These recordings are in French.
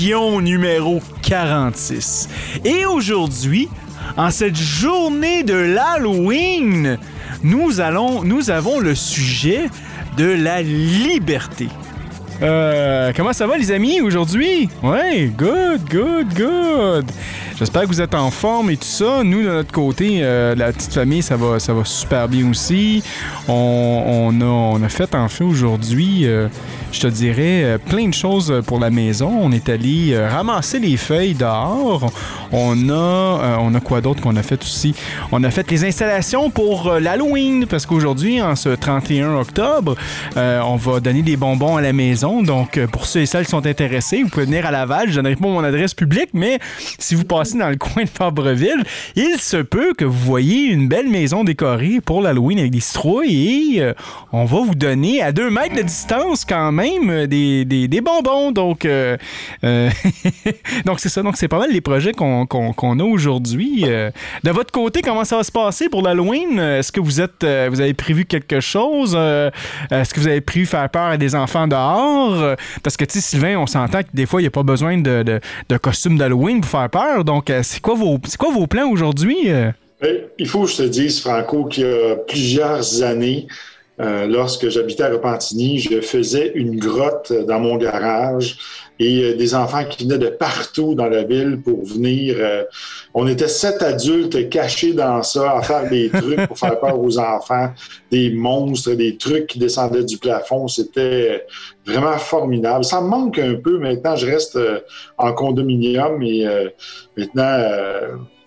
Numéro 46. Et aujourd'hui, en cette journée de l'Halloween, nous, allons, nous avons le sujet de la liberté. Euh, comment ça va les amis aujourd'hui? Ouais, good, good, good. J'espère que vous êtes en forme et tout ça. Nous, de notre côté, euh, la petite famille, ça va, ça va super bien aussi. On, a, on a fait aujourd'hui, euh, je te dirais, euh, plein de choses pour la maison. On est allé euh, ramasser les feuilles dehors. On a, euh, on a quoi d'autre qu'on a fait aussi? On a fait les installations pour euh, l'Halloween parce qu'aujourd'hui, en ce 31 octobre, euh, on va donner des bonbons à la maison. Donc, euh, pour ceux et celles qui sont intéressés, vous pouvez venir à Laval. Je donnerai pas mon adresse publique, mais si vous passez dans le coin de Fabreville, il se peut que vous voyez une belle maison décorée pour l'Halloween avec des citrouilles et euh, on va vous donner à deux mètres de distance quand même euh, des, bonbons. Donc, euh, euh, donc c'est ça. Donc, c'est pas mal les projets qu'on a aujourd'hui. De votre côté, comment ça va se passer pour l'Halloween? Est-ce que vous êtes, vous avez prévu quelque chose? Est-ce que vous avez prévu faire peur à des enfants dehors? Parce que, tu sais, Sylvain, on s'entend que des fois, il n'y a pas besoin de, de, costume d'Halloween pour faire peur. Donc, c'est quoi vos, quoi vos plans aujourd'hui? Il faut que je te dise, Franco, qu'il y a plusieurs années, euh, lorsque j'habitais à Repentigny, je faisais une grotte dans mon garage et euh, des enfants qui venaient de partout dans la ville pour venir. euh, on était sept adultes cachés dans ça, à faire des trucs pour faire peur aux enfants, des monstres, des trucs qui descendaient du plafond. C'était vraiment formidable. Ça me manque un peu. Maintenant, je reste en condominium et maintenant...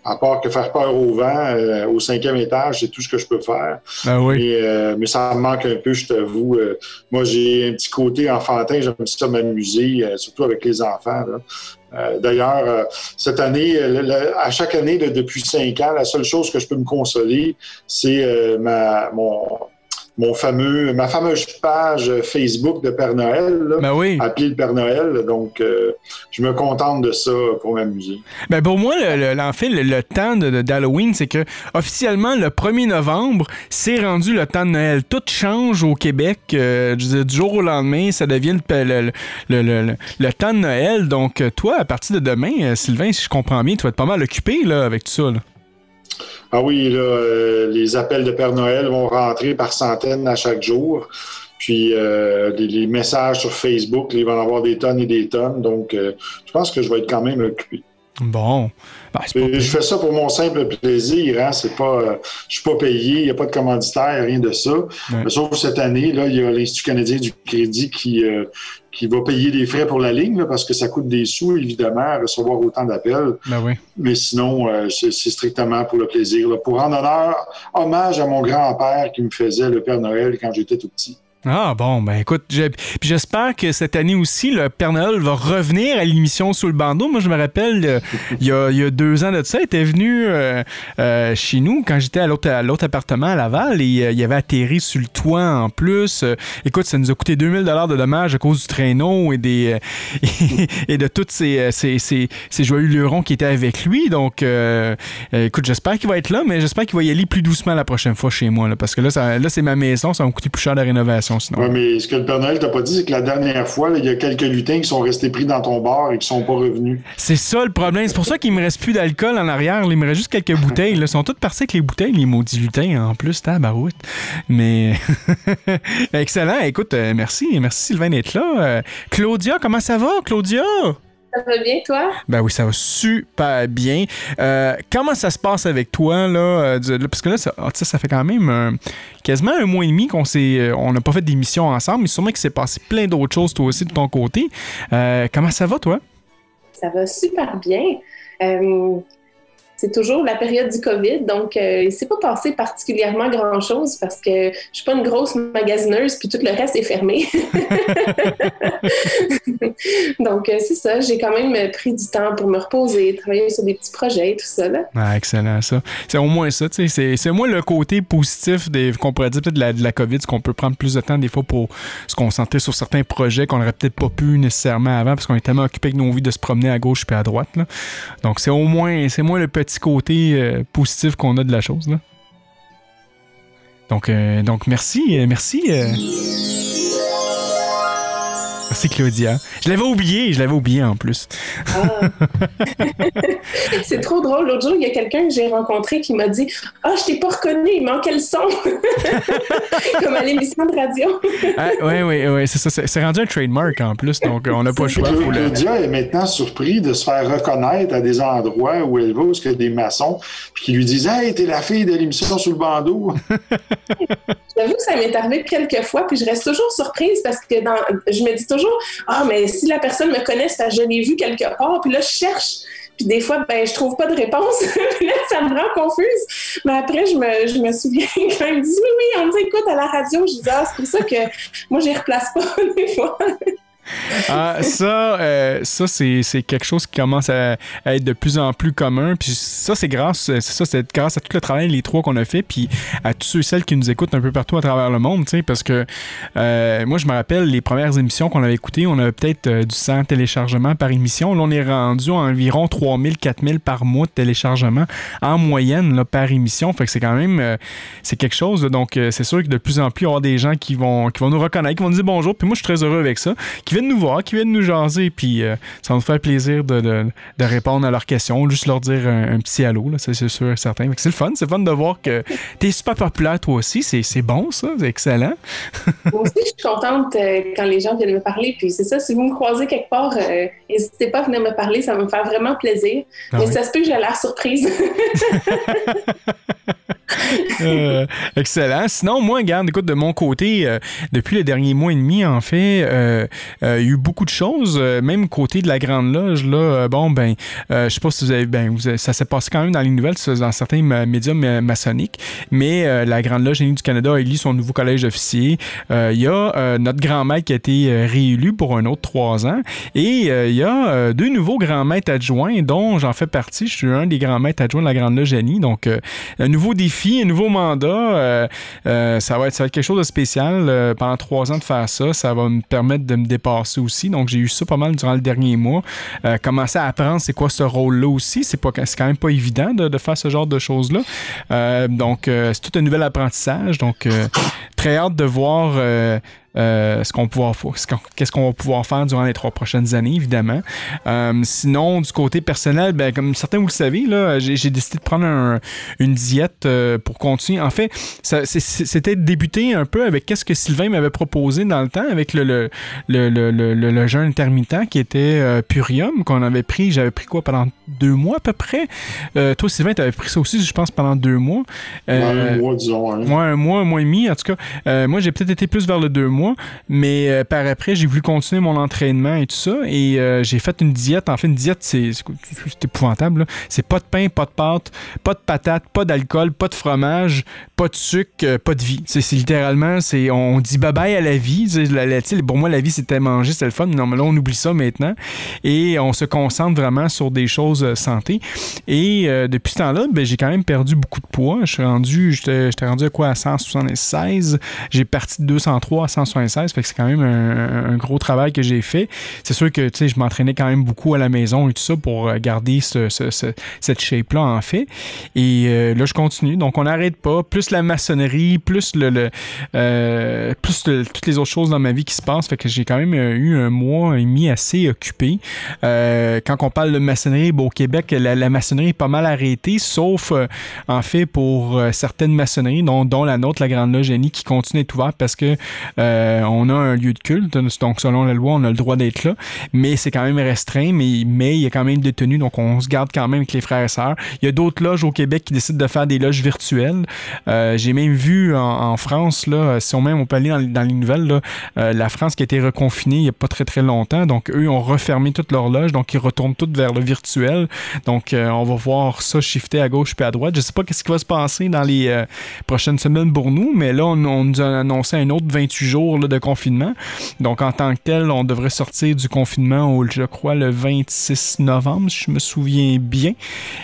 à part que faire peur au vent euh, au cinquième étage, c'est tout ce que je peux faire. Ben oui. Mais, euh, mais ça me manque un peu, je t'avoue. Euh, moi, j'ai un petit côté enfantin, j'aime ça m'amuser, euh, surtout avec les enfants. là. Euh, D'ailleurs, euh, cette année, le- le- à chaque année, depuis cinq ans, la seule chose que je peux me consoler, c'est euh, ma, mon, mon fameux, ma fameuse page Facebook de Père Noël, là, Ben oui. appelée le Père Noël. Donc, euh, je me contente de ça pour m'amuser. Ben pour moi, le, le- le, le temps d'Halloween, c'est que officiellement, le 1er novembre, c'est rendu le temps de Noël. Tout change au Québec. euh, du jour au lendemain, ça devient le, le- le- le- le- le temps de Noël. Donc, toi, à partir de demain, euh, Sylvain, si je comprends bien, tu vas être pas mal occupé là, avec tout ça. là. Ah oui, là, euh, les appels de Père Noël vont rentrer par centaines à chaque jour. Puis euh, les, les messages sur Facebook, ils vont en avoir des tonnes et des tonnes. Donc, euh, je pense que je vais être quand même occupé. Bon. Ben, je fais ça pour mon simple plaisir. Hein? C'est pas, euh, je suis pas payé, il n'y a pas de commanditaire, rien de ça. Ouais. Sauf cette année, là, il y a l'Institut canadien du crédit qui, euh, qui va payer des frais pour la ligne là, parce que ça coûte des sous, évidemment, à recevoir autant d'appels. Ben oui. Mais sinon, euh, c'est strictement pour le plaisir. là. Pour rendre honneur, hommage à mon grand-père qui me faisait le Père Noël quand j'étais tout petit. Ah bon, ben écoute, j'espère que cette année aussi, le Père Noël va revenir à l'émission Sous le bandeau. Moi, je me rappelle, euh, il y, a, deux ans de ça, il était venu euh, euh, chez nous quand j'étais à l'autre appartement à Laval et il avait atterri sur le toit en plus. Écoute, ça nous a coûté 2000 dollars de dommages à cause du traîneau et des et, de tous ces, ces, ces, ces joyeux lurons qui étaient avec lui. Donc, écoute, j'espère qu'il va être là, mais j'espère qu'il va y aller plus doucement la prochaine fois chez moi là, parce que là, ça- là c'est ma maison, ça va me coûter plus cher la rénovation sinon. Mais ce que le Père Noël t'a pas dit, c'est que la dernière fois, il y a quelques lutins qui sont restés pris dans ton bar et qui sont pas revenus. C'est ça le problème. C'est pour ça qu'il me reste plus d'alcool en arrière. Il me reste juste quelques bouteilles. Ils sont toutes parties avec les bouteilles, les maudits lutins en plus, tabarouette. Mais excellent. Écoute, euh, merci. Merci Sylvain d'être là. Euh, Claudia, comment ça va, Claudia? Ça va bien, toi? Ben oui, ça va super bien. Euh, comment ça se passe avec toi, là? parce que là, ça, ah, ça fait quand même quasiment un mois et demi qu'on s'est, on n'a pas fait d'émission ensemble, mais sûrement qu'il s'est passé plein d'autres choses, toi aussi, de ton côté. comment ça va, toi? Ça va super bien c'est toujours la période du COVID, donc euh, il s'est pas passé particulièrement grand-chose parce que je suis pas une grosse magasineuse, puis tout le reste est fermé. donc euh, c'est ça, j'ai quand même pris du temps pour me reposer, travailler sur des petits projets et tout ça. Ah, excellent, ça. C'est au moins ça, tu sais, c'est moins le côté positif qu'on pourrait dire peut-être de la, de la COVID, qu'on peut prendre plus de temps des fois pour se concentrer sur certains projets qu'on n'aurait peut-être pas pu nécessairement avant parce qu'on est tellement occupé avec nos vies de se promener à gauche puis à droite. Donc c'est au moins, c'est moins le petit côté euh, positif qu'on a de la chose. Là. Donc, euh, donc merci, euh, merci. Merci Claudia. Je l'avais oublié, je l'avais oublié en plus. Ah. c'est trop drôle. L'autre jour, il y a quelqu'un que j'ai rencontré qui m'a dit Ah, je t'ai pas reconnu, il manquait le son. Comme à l'émission de radio. oui, oui, oui, c'est ça. C'est rendu un trademark en plus, donc on n'a pas le choix. Claudia est maintenant surpris de se faire reconnaître à des endroits où elle va, où il y a des maçons, puis qui lui disent Hey, t'es la fille de l'émission sur le bandeau. J'avoue que ça m'est arrivé quelques fois, puis je reste toujours surprise parce que dans, je me dis toujours ah, mais si la personne me connaît, c'est je l'ai vu quelque part. Puis là, je cherche. Puis des fois, ben, je trouve pas de réponse. puis là, ça me rend confuse. Mais après, je me, je me souviens quand il me dit Oui, oui, on nous écoute à la radio. Je dis Ah, c'est pour ça que moi, je les replace pas des fois. Ah, ça, euh, ça c'est, quelque chose qui commence à, être de plus en plus commun. Puis ça, c'est grâce, c'est ça, c'est grâce à tout le travail, les trois qu'on a fait, puis à tous ceux et celles qui nous écoutent un peu partout à travers le monde, tu sais, parce que euh, moi, je me rappelle les premières émissions qu'on avait écoutées, on avait peut-être euh, du 100 téléchargements par émission. Là, on est rendu à environ 3000, 4000 par mois de téléchargements en moyenne là, par émission. Fait que c'est quand même, c'est quelque chose. donc, c'est sûr que de plus en plus, il y aura des gens qui vont, qui vont nous reconnaître, qui vont nous dire bonjour. Puis moi, je suis très heureux avec ça viennent nous voir, qui viennent nous jaser, puis euh, ça va nous faire plaisir de, de, de, répondre à leurs questions, juste leur dire un, petit allô, c'est sûr et certain. C'est le fun, c'est fun de voir que tu es super populaire toi aussi, c'est bon ça, c'est excellent. Moi aussi, je suis contente euh, quand les gens viennent me parler, puis c'est ça, si vous me croisez quelque part, euh, n'hésitez pas à venir me parler, ça va me faire vraiment plaisir. Ah Mais ça se peut que j'ai l'air surprise. Euh, excellent. Sinon, moi, regarde, écoute, de mon côté, euh, depuis le dernier mois et demi, en fait, euh, il y a eu beaucoup de choses. même côté de la Grande Loge, là, bon, ben, je sais pas si vous avez, ben, ça s'est passé quand même dans les nouvelles, dans certains médias maçonniques, mais la Grande Loge du Canada a élu son nouveau collège d'officiers. Il y a notre grand maître qui a été réélu pour un autre trois ans, et il y a deux nouveaux grands maîtres adjoints, dont j'en fais partie. Je suis un des grands maîtres adjoints de la Grande Loge Annie, donc un nouveau défi un nouveau mandat. Euh, euh, ça, va être, quelque chose de spécial. Euh, pendant trois ans de faire ça, ça va me permettre de me dépasser aussi. Donc, j'ai eu ça pas mal durant le dernier mois. commencer à apprendre c'est quoi ce rôle-là aussi. C'est quand même pas évident de, de faire ce genre de choses-là. donc, c'est tout un nouvel apprentissage. Donc, très hâte de voir euh, ce qu'on va pouvoir faire durant les trois prochaines années, évidemment. Euh, sinon, du côté personnel, ben, comme certains vous le savez, j'ai, décidé de prendre une diète euh, pour continuer. En fait, c'était débuté un peu avec qu'est-ce que Sylvain m'avait proposé dans le temps avec le, le, le jeûne intermittent qui était Purium, qu'on avait pris. J'avais pris quoi pendant deux mois à peu près. toi, Sylvain, tu avais pris ça aussi, je pense, pendant deux mois. un mois, disons. Hein. un mois, un mois et demi, en tout cas. moi, j'ai peut-être été plus vers le deux mois mais euh, par après, j'ai voulu continuer mon entraînement et tout ça. Et euh, j'ai fait une diète. En fait, une diète, c'est épouvantable. C'est pas de pain, pas de pâte, pas de patates, pas d'alcool, pas de fromage, pas de sucre, euh, pas de vie. C'est littéralement, c'est on dit bye bye à la vie. pour moi, la vie, c'était manger, c'était le fun. Non, mais là, on oublie ça maintenant. Et on se concentre vraiment sur des choses santé. Et depuis ce temps-là, ben, j'ai quand même perdu beaucoup de poids. Je suis rendu, j'étais rendu à quoi? À 176. J'ai parti de 203 à 176 fait que c'est quand même un, gros travail que j'ai fait. C'est sûr que je m'entraînais quand même beaucoup à la maison et tout ça pour euh, garder cette shape-là en fait. Et euh, là, je continue. Donc, on n'arrête pas. Plus la maçonnerie, plus le, euh, plus toutes les autres choses dans ma vie qui se passent. Fait que j'ai quand même eu un mois et demi assez occupé. quand on parle de maçonnerie, au Québec, la, maçonnerie est pas mal arrêtée, sauf euh, en fait pour euh, certaines maçonneries, dont, la nôtre, la Grande Loge qui continue d'être ouverte parce que on a un lieu de culte. Donc, selon la loi, on a le droit d'être là. Mais c'est quand même restreint, mais, il y a quand même des tenues. Donc, on se garde quand même avec les frères et sœurs. Il y a d'autres loges au Québec qui décident de faire des loges virtuelles. J'ai même vu en, France, là, si on même on peut aller dans, les nouvelles, la France qui a été reconfinée il n'y a pas très très longtemps. Donc, eux ont refermé toute leur loge. Donc, ils retournent toutes vers le virtuel. Donc, euh, on va voir ça shifter à gauche puis à droite. Je sais pas qu'est-ce qui va se passer dans les euh, prochaines semaines pour nous, mais là, on, nous a annoncé un autre 28 jours de confinement. Donc, en tant que tel, on devrait sortir du confinement, au, je crois, le 26 novembre, si je me souviens bien.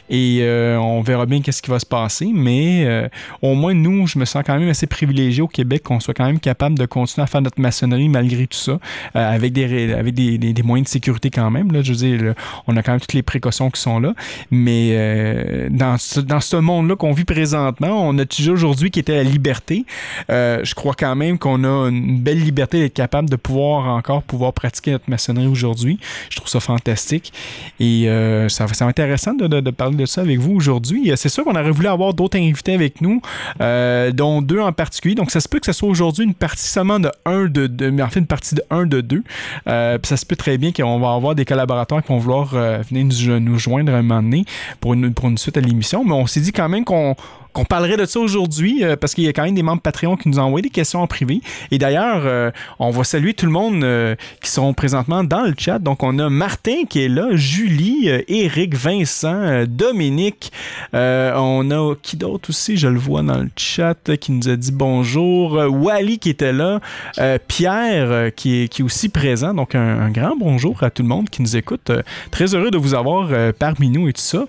Et euh, on verra bien qu'est-ce qui va se passer. Mais au moins, nous, je me sens quand même assez privilégié au Québec qu'on soit quand même capable de continuer à faire notre maçonnerie malgré tout ça, avec, des, moyens de sécurité quand même. Là. Je veux dire, on a quand même toutes les précautions qui sont là. Mais euh, dans ce, dans ce monde-là qu'on vit présentement, on a toujours aujourd'hui qui était la liberté. Euh, je crois quand même qu'on a une belle liberté d'être capable de pouvoir encore pouvoir pratiquer notre maçonnerie aujourd'hui. Je trouve ça fantastique. Et euh, ça, c'est intéressant de, parler de ça avec vous aujourd'hui. C'est sûr qu'on aurait voulu avoir d'autres invités avec nous, dont deux en particulier. Donc ça se peut que ce soit aujourd'hui une partie seulement de un de, de mais en fait une partie de un de deux. ça se peut très bien qu'on va avoir des collaborateurs qui vont vouloir venir nous, nous joindre un moment donné pour une, pour une suite à l'émission. Mais on s'est dit quand même qu'on qu'on parlerait de ça aujourd'hui euh, parce qu'il y a quand même des membres Patreon qui nous ont envoyé des questions en privé. Et d'ailleurs, euh, on va saluer tout le monde euh, qui sont présentement dans le chat. Donc, on a Martin qui est là, Julie, Eric, Vincent, Dominique. on a qui d'autre aussi, je le vois dans le chat, qui nous a dit bonjour. Wally qui était là. Pierre qui est, qui est aussi présent. Donc, un, grand bonjour à tout le monde qui nous écoute. très heureux de vous avoir parmi nous et tout ça.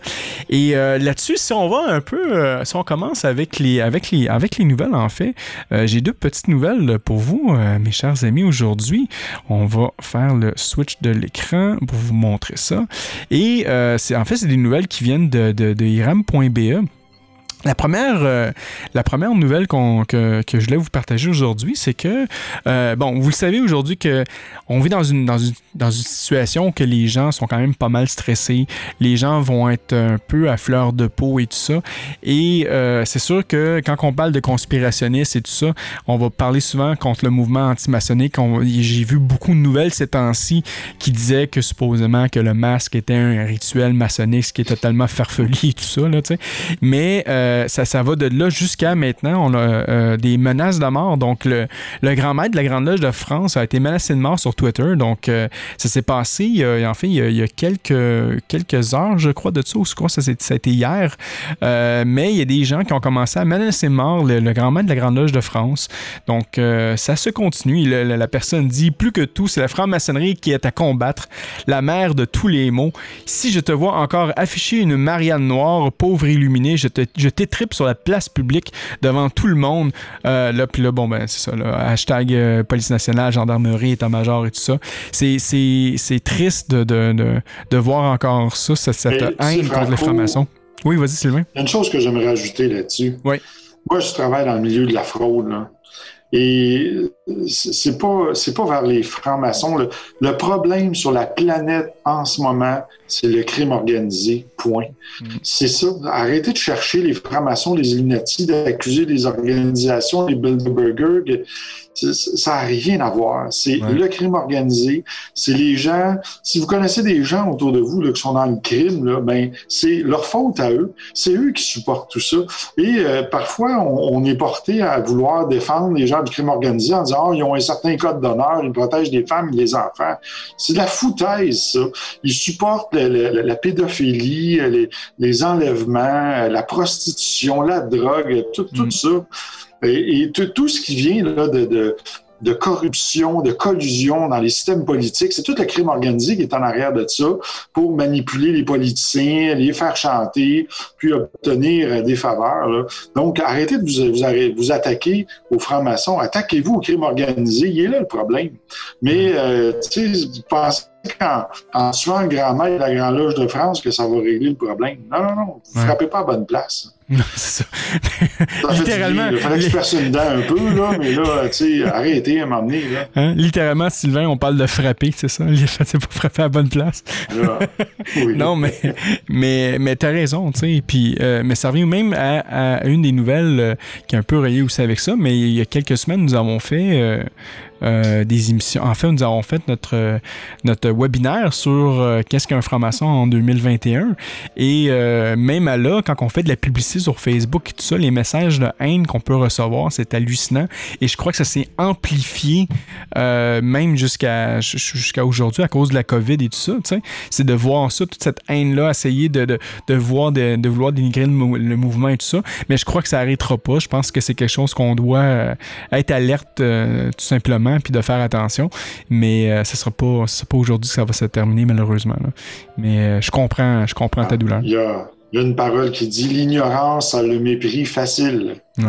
Et là-dessus, si on va un peu, si on commence avec les, avec les, avec les nouvelles, en fait. Euh, j'ai deux petites nouvelles pour vous, euh, mes chers amis, aujourd'hui. On va faire le switch de l'écran pour vous montrer ça. Et euh, en fait, c'est des nouvelles qui viennent de, de iram.be. La première, euh, la première nouvelle que, que, je voulais vous partager aujourd'hui, c'est que, euh, bon, vous le savez aujourd'hui que on vit dans une, dans, une, dans une situation où que les gens sont quand même pas mal stressés. Les gens vont être un peu à fleur de peau et tout ça. Et euh, c'est sûr que quand on parle de conspirationnistes et tout ça, on va parler souvent contre le mouvement anti-maçonnique. J'ai vu beaucoup de nouvelles ces temps-ci qui disaient que supposément que le masque était un rituel maçonnique, ce qui est totalement farfelu et tout ça, là, tu sais. Mais... Euh, ça, ça va de là jusqu'à maintenant. On a euh, des menaces de mort. Donc, le, grand maître de la Grande Loge de France a été menacé de mort sur Twitter. Donc, euh, ça s'est passé, en fait, il y a, quelques, heures, je crois, de ça, ou je crois que ça, a été hier. mais il y a des gens qui ont commencé à menacer de mort le, grand maître de la Grande Loge de France. Donc, ça se continue. la, personne dit plus que tout, c'est la franc-maçonnerie qui est à combattre, la mère de tous les maux. Si je te vois encore afficher une Marianne noire, pauvre illuminée, je te, trip sur la place publique devant tout le monde. Euh, là, puis là, bon, ben, c'est ça, là, hashtag euh, police nationale, gendarmerie, état-major et tout ça. C'est, c'est, triste de, de, de, voir encore ça, cette, cette haine contre les francs-maçons. Oui, vas-y, Sylvain. Il y a une chose que j'aimerais ajouter là-dessus. Oui. Moi, je travaille dans le milieu de la fraude. Là. Et c'est pas c'est pas vers les francs-maçons. Le, le, problème sur la planète en ce moment, c'est le crime organisé. Point. Mm. C'est ça. Arrêtez de chercher les francs-maçons, les Illuminati, d'accuser les organisations, les Bilderberger ça n'a rien à voir. C'est le crime organisé. C'est les gens. Si vous connaissez des gens autour de vous là, qui sont dans le crime, là, ben c'est leur faute à eux. C'est eux qui supportent tout ça. Et euh, parfois, on, est porté à vouloir défendre les gens du crime organisé en disant ils ont un certain code d'honneur, ils protègent les femmes et les enfants. C'est de la foutaise, ça. Ils supportent la pédophilie, les, enlèvements, la prostitution, la drogue, tout, tout mm. ça. Et, tout, ce qui vient là, de, de, corruption, de collusion dans les systèmes politiques, c'est tout le crime organisé qui est en arrière de ça pour manipuler les politiciens, les faire chanter, puis obtenir des faveurs. Donc, arrêtez de vous, vous, vous attaquer aux francs-maçons. Attaquez-vous au crime organisé. Il est là le problème. Mais, euh, tu sais, qu'en en tuant le grand maître de la Grande Loge de France que ça va régler le problème. Non, non, non. Vous Ouais. frappez pas à bonne place. Non, c'est ça. Littéralement. Il fallait que je perce une dent un peu, là, mais là, tu sais, arrêtez à m'emmener, là. Hein? Littéralement, Sylvain, on parle de frapper, c'est ça? C'est pas frapper à la bonne place. Là, oui. Non, mais, mais, mais t'as raison, tu sais. Puis, euh, mais ça revient même à, à une des nouvelles euh, qui est un peu reliée aussi avec ça. Mais il y a quelques semaines, nous avons fait euh, euh, des émissions. En fait, nous avons fait notre, notre webinaire sur euh, qu'est-ce qu'un franc-maçon en 2021. Et euh, même à là, quand on fait de la publicité sur Facebook et tout ça, les messages de haine qu'on peut recevoir, c'est hallucinant. Et je crois que ça s'est amplifié même jusqu'à aujourd'hui à cause de la COVID et tout ça. C'est de voir ça, toute cette haine-là, essayer de, de, de voir, de, de vouloir dénigrer le, le mouvement et tout ça. Mais je crois que ça n'arrêtera pas. Je pense que c'est quelque chose qu'on doit être alerte tout simplement puis de faire attention. Mais euh, ce sera pas, ce sera pas aujourd'hui que ça va se terminer malheureusement. là. Mais euh, je comprends, je comprends ta douleur. Il y a, il y a une parole qui dit l'ignorance a le mépris facile. Ouais.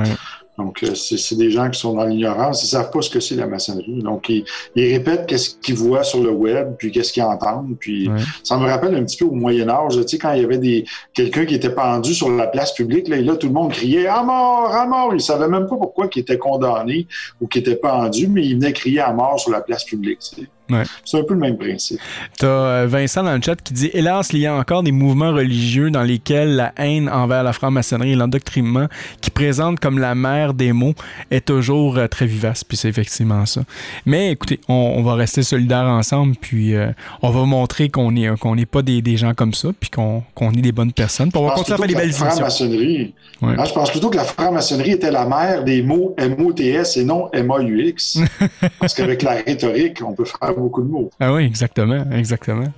Donc, euh, c'est des gens qui sont dans l'ignorance, ils savent pas ce que c'est la maçonnerie. Donc, ils, ils répètent qu'est-ce qu'ils voient sur le web, puis qu'est-ce qu'ils entendent. Puis, Ouais. ça me rappelle un petit peu au Moyen Âge, tu sais, quand il y avait des quelqu'un qui était pendu sur la place publique, là, et là, tout le monde criait à mort, à mort. Ils savaient même pas pourquoi il était condamné ou qu'il était pendu, mais ils venaient crier à mort sur la place publique. tu sais. Ouais. C'est un peu le même principe. T'as euh, Vincent dans le chat qui dit Hélas, il y a encore des mouvements religieux dans lesquels la haine envers la franc-maçonnerie et l'endoctrinement, qui présente comme la mère des mots, est toujours euh, très vivace. Puis c'est effectivement ça. Mais écoutez, on, on va rester solidaires ensemble, puis euh, on va montrer qu'on n'est qu'on pas des, des gens comme ça, puis qu'on qu'on est des bonnes personnes. Puis on va continuer à faire des belles franc-maçonnerie. Ouais. Hein, je pense plutôt que la franc-maçonnerie était la mère des mots M-O-T-S et non M-A-U-X. parce qu'avec la rhétorique, on peut faire Ah oui, exactement, exactement.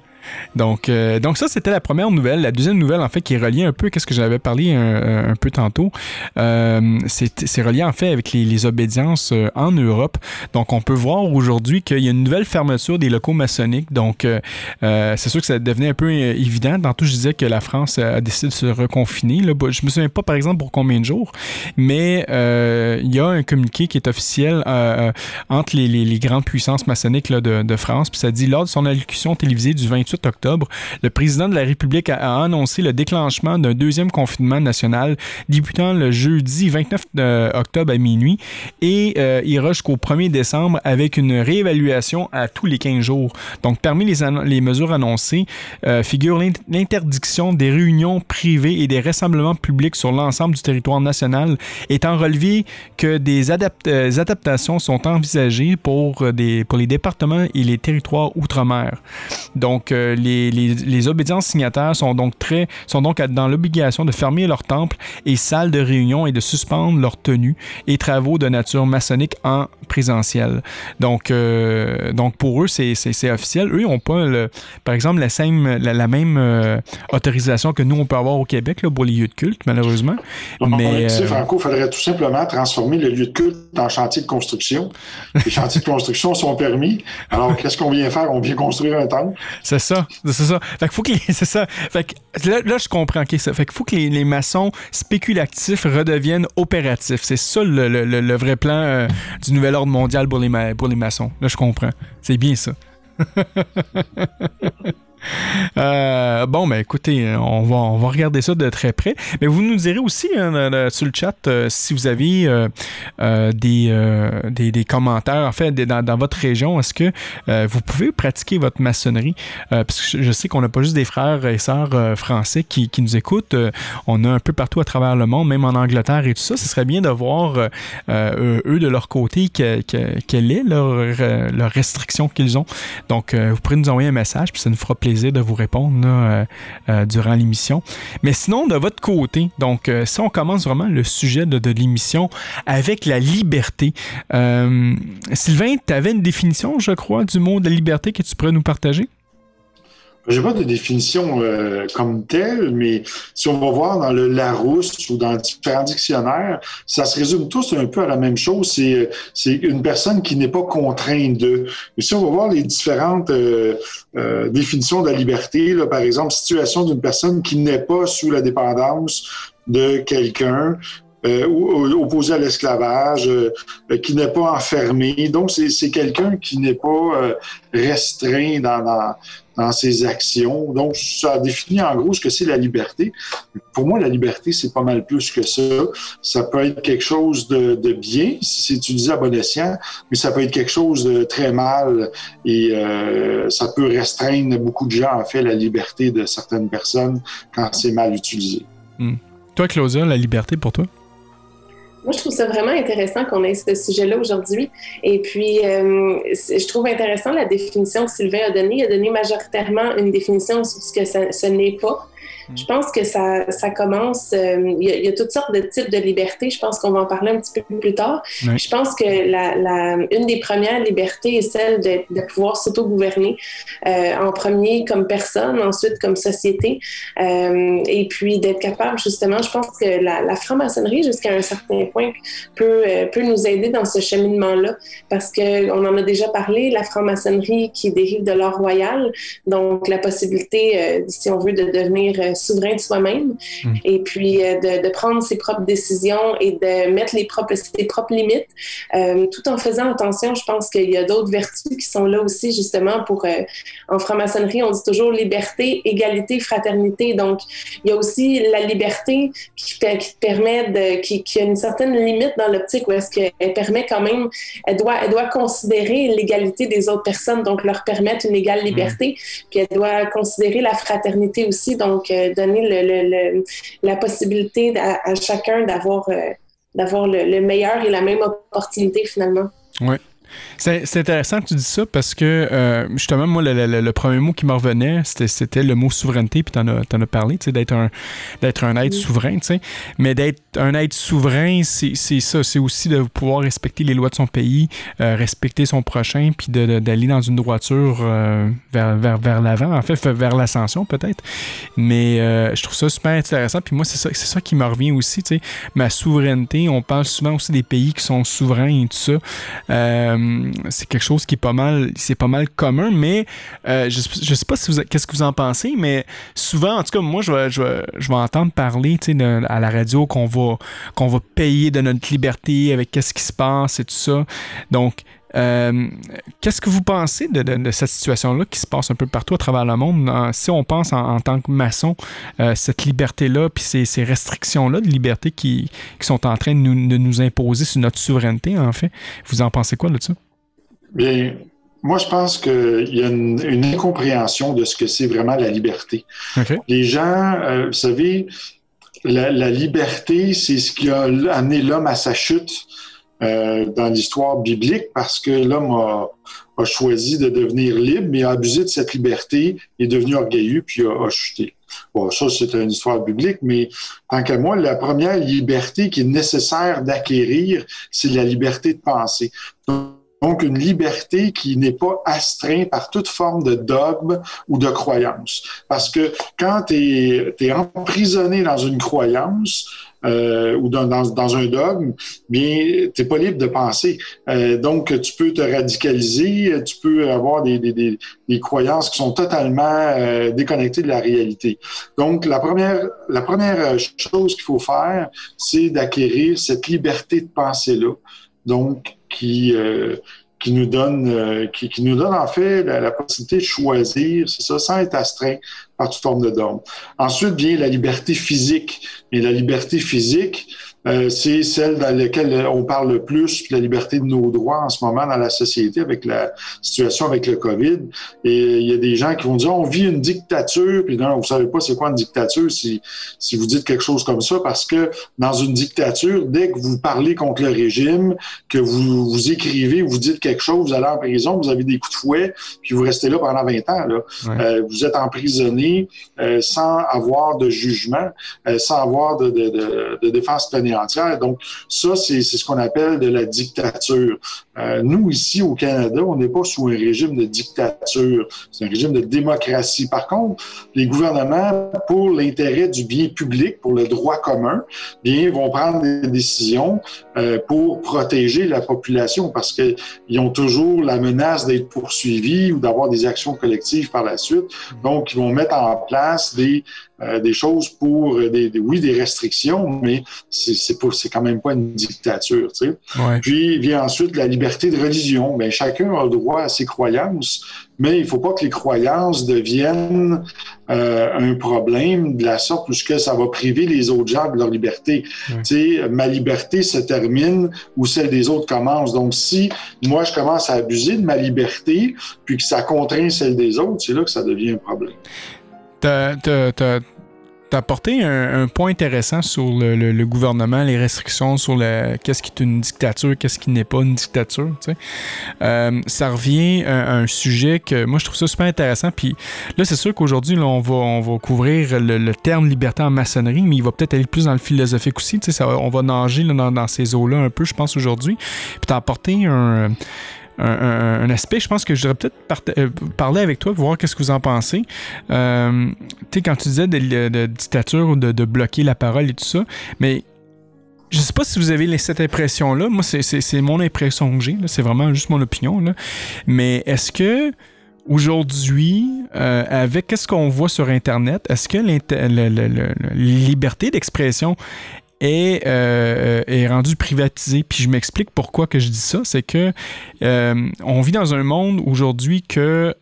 Donc, euh, donc ça, c'était la première nouvelle. La deuxième nouvelle, en fait, qui est reliée un peu à ce que j'avais parlé un, un peu tantôt, euh, c'est relié, en fait, avec les, obédiences euh, en Europe. Donc, on peut voir aujourd'hui qu'il y a une nouvelle fermeture des locaux maçonniques. Donc, euh, euh, c'est sûr que ça devenait un peu euh, évident. Tantôt, je disais que la France a décidé de se reconfiner. Là. Je me souviens pas, par exemple, pour combien de jours, mais euh, il y a un communiqué qui est officiel euh, euh, entre les, grandes puissances maçonniques de, de France. Puis ça dit lors de son allocution télévisée du 28 octobre, le président de la République a, annoncé le déclenchement d'un deuxième confinement national débutant le jeudi 29 euh, octobre à minuit et euh, ira jusqu'au 1er décembre avec une réévaluation à tous les 15 jours. Donc, parmi les, mesures annoncées euh, figure l'int- l'interdiction des réunions privées et des rassemblements publics sur l'ensemble du territoire national, étant relevé que des euh, adaptations sont envisagées pour, pour les départements et les territoires outre-mer. Donc, euh, les, les, les obédiences signataires sont donc, très, sont donc dans l'obligation de fermer leurs temples et salles de réunion et de suspendre leurs tenues et travaux de nature maçonnique en présentiel. Donc, euh, donc pour eux, c'est officiel. Eux, ils n'ont pas, le, par exemple, la, same- la, la même euh, autorisation que nous, on peut avoir au Québec là, pour les lieux de culte, malheureusement. Donc, Mais, Franco, il faudrait tout simplement transformer le lieu de culte en chantier de construction. Les chantiers de construction sont permis. Alors, qu'est-ce qu'on vient faire? On vient construire un temple. C'est ça, c'est ça. Fait qu'il faut que c'est ça. Fait que là, je comprends. ok, ça. Fait qu'il faut que les, maçons spéculatifs redeviennent opératifs. C'est ça le, le- le- le vrai plan euh, du nouvel ordre mondial pour les, ma- pour les maçons. Là, je comprends. C'est bien ça. Euh, bon, ben écoutez, euh, on va, on va regarder ça de très près. Mais vous nous direz aussi dans- sur le chat euh, si vous avez euh, euh, des, euh, des, commentaires, en fait, dans, dans votre région, est-ce que euh, vous pouvez pratiquer votre maçonnerie? Euh, parce que je, sais qu'on n'a pas juste des frères et sœurs euh, français qui, qui nous écoutent. Euh, on a un peu partout à travers le monde, même en Angleterre et tout ça. Ce serait bien de voir, euh, euh, eux, de leur côté, que- que- quelle est leur, euh, leur restriction qu'ils ont. Donc, euh, vous pourrez nous envoyer un message, puis ça nous fera plaisir de vous répondre euh, euh, durant l'émission. Mais sinon, de votre côté, donc, euh, si on commence vraiment le sujet de, l'émission avec la liberté, Sylvain, tu avais une définition, je crois, du mot de liberté que tu pourrais nous partager? J'ai pas de définition euh, comme telle, mais si on va voir dans le Larousse ou dans différents dictionnaires, ça se résume tous un peu à la même chose. C'est, c'est une personne qui n'est pas contrainte de. Mais si on va voir les différentes euh, euh, définitions de la liberté, là, par exemple, situation d'une personne qui n'est pas sous la dépendance de quelqu'un euh, opposé à l'esclavage, qui n'est pas enfermé. Donc, c'est quelqu'un qui n'est pas restreint dans, ses actions. Donc, ça définit en gros ce que c'est la liberté. Pour moi, la liberté, c'est pas mal plus que ça. Ça peut être quelque chose de, bien si c'est utilisé à bon escient, mais ça peut être quelque chose de très mal et euh, ça peut restreindre beaucoup de gens, en fait, la liberté de certaines personnes quand c'est mal utilisé. Hmm. Toi, Claudia, la liberté pour toi? Moi, je trouve ça vraiment intéressant qu'on ait ce sujet-là aujourd'hui. Et puis, euh, je trouve intéressant la définition que Sylvain a donnée. Il a donné majoritairement une définition sur ce que ce n'est pas. Mm. Je pense que ça, ça commence. Euh, il, y a, toutes sortes de types de libertés. Je pense qu'on va en parler un petit peu plus tard. Je pense que la, la, une des premières libertés est celle de, de pouvoir s'auto-gouverner euh, en premier comme personne, ensuite comme société, euh, et puis d'être capable justement. Je pense que la, la franc-maçonnerie, jusqu'à un certain point, peut, peut nous aider dans ce cheminement-là, parce que on en a déjà parlé. La franc-maçonnerie qui dérive de l'or royal, donc la possibilité, si on veut, de devenir souverain de soi-même hmm. et puis euh, de, de, prendre ses propres décisions et de mettre les propres, ses propres limites, euh, tout en faisant attention. Je pense qu'il y a d'autres vertus qui sont là aussi justement pour, euh, en franc-maçonnerie, on dit toujours liberté, égalité, fraternité. Donc, il y a aussi la liberté qui, qui permet de, qui, qui, a une certaine limite dans l'optique où est-ce qu'elle permet quand même, elle doit, elle doit considérer l'égalité des autres personnes, donc leur permettre une égale liberté, hmm. puis elle doit considérer la fraternité aussi, donc donner le, la possibilité à, chacun d'avoir euh, d'avoir le, meilleur et la même opportunité finalement. Oui. C'est intéressant que tu dis ça parce que euh, justement, moi, le, premier mot qui me revenait, c'était le mot souveraineté, puis tu en, as parlé, d'être un, un être souverain. Mais d'être un être souverain, c'est ça. C'est aussi de pouvoir respecter les lois de son pays, euh, respecter son prochain, puis d'aller dans une droiture euh, vers, vers, vers l'avant, en fait, vers l'ascension peut-être. Mais je trouve ça super intéressant. Puis moi, c'est ça, ça qui me revient aussi. Ma souveraineté, on parle souvent aussi des pays qui sont souverains et tout ça. Euh, c'est quelque chose qui est pas mal, c'est pas mal commun, mais euh, je, je sais pas si vous, qu'est-ce que vous en pensez, mais souvent, en tout cas, moi, je vais, entendre parler, à la radio qu'on va, qu'on va payer de notre liberté avec qu'est-ce qui se passe et tout ça. Donc, euh, qu'est-ce que vous pensez de, cette situation-là qui se passe un peu partout à travers le monde? si on pense en, tant que maçon, cette liberté-là, puis ces, restrictions-là de liberté qui, sont en train de nous, de nous, imposer sur notre souveraineté, en fait, vous en pensez quoi de ça? Bien, moi, je pense qu'il y a une, incompréhension de ce que c'est vraiment la liberté. Les gens, euh, vous savez, la, liberté, c'est ce qui a amené l'homme à sa chute euh, dans l'histoire biblique parce que l'homme a, choisi de devenir libre, mais a abusé de cette liberté, est devenu orgueilleux, puis a, chuté. Bon, ça, c'est une histoire biblique, mais tant qu'à moi, la première liberté qui est nécessaire d'acquérir, c'est la liberté de penser. Donc, une liberté qui n'est pas astreinte par toute forme de dogme ou de croyance. Parce que quand tu es, emprisonné dans une croyance, euh, ou dans, dans, un dogme, bien, tu n'es pas libre de penser. Euh, donc, tu peux te radicaliser, tu peux avoir des, des, des, des croyances qui sont totalement euh, déconnectées de la réalité. Donc, la première, la première chose qu'il faut faire, c'est d'acquérir cette liberté de penser-là. Donc, qui, euh, qui, nous donne, euh, qui, qui, nous donne en fait la, possibilité de choisir, c'est ça, sans être astreint par toute forme de dogme. Ensuite vient la liberté physique. Mais la liberté physique, euh, c'est celle dans laquelle on parle le plus, la liberté de nos droits en ce moment dans la société avec la situation avec le COVID. Et il y a des gens qui vont dire on vit une dictature, puis non, vous savez pas c'est quoi une dictature si, si vous dites quelque chose comme ça, parce que dans une dictature, dès que vous parlez contre le régime, que vous, vous écrivez, vous dites quelque chose, vous allez en prison, vous avez des coups de fouet, puis vous restez là pendant 20 ans. Là. Euh, vous êtes emprisonné euh, sans avoir de jugement, euh, sans avoir de, de, de, de défense plénière Donc, ça, c'est ce qu'on appelle de la dictature. Euh, nous, ici au Canada, on n'est pas sous un régime de dictature, c'est un régime de démocratie. Par contre, les gouvernements, pour l'intérêt du bien public, pour le droit commun, bien, vont prendre des décisions euh, pour protéger la population parce qu'ils ont toujours la menace d'être poursuivis ou d'avoir des actions collectives par la suite. Donc, ils vont mettre en place des, euh, des choses pour, des, oui, des restrictions, mais c'est c'est quand même pas une dictature. Tu sais. Puis vient ensuite la liberté de religion. Bien, chacun a le droit à ses croyances, mais il faut pas que les croyances deviennent euh, un problème de la sorte où ça va priver les autres gens de leur liberté. Tu sais, ma liberté se termine où celle des autres commence. Donc, si moi, je commence à abuser de ma liberté, puis que ça contraint celle des autres, c'est là que ça devient un problème as apporté un, point intéressant sur le, gouvernement, les restrictions, sur le, qu'est-ce qui est une dictature, qu'est-ce qui n'est pas une dictature. Euh, ça revient à un sujet que moi je trouve ça super intéressant. Puis là, c'est sûr qu'aujourd'hui, on va, on va couvrir le, terme liberté en maçonnerie, mais il va peut-être aller plus dans le philosophique aussi. Ça, on va nager dans, dans, ces eaux-là un peu, je pense, aujourd'hui. Puis tu as apporté un un, aspect, je pense que je devrais peut-être euh, parler avec toi, voir qu'est-ce que vous en pensez. Euh, tu sais, quand tu disais de, dictature ou de, bloquer la parole et tout ça, mais je sais pas si vous avez cette impression-là. Moi, c'est mon impression que j'ai. C'est vraiment juste mon opinion. Là. Mais est-ce que aujourd'hui, euh, avec ce qu'on voit sur Internet, est-ce que la liberté d'expression est, euh, est rendu privatisé. Puis je m'explique pourquoi que je dis ça. C'est que euh, on vit dans un monde aujourd'hui que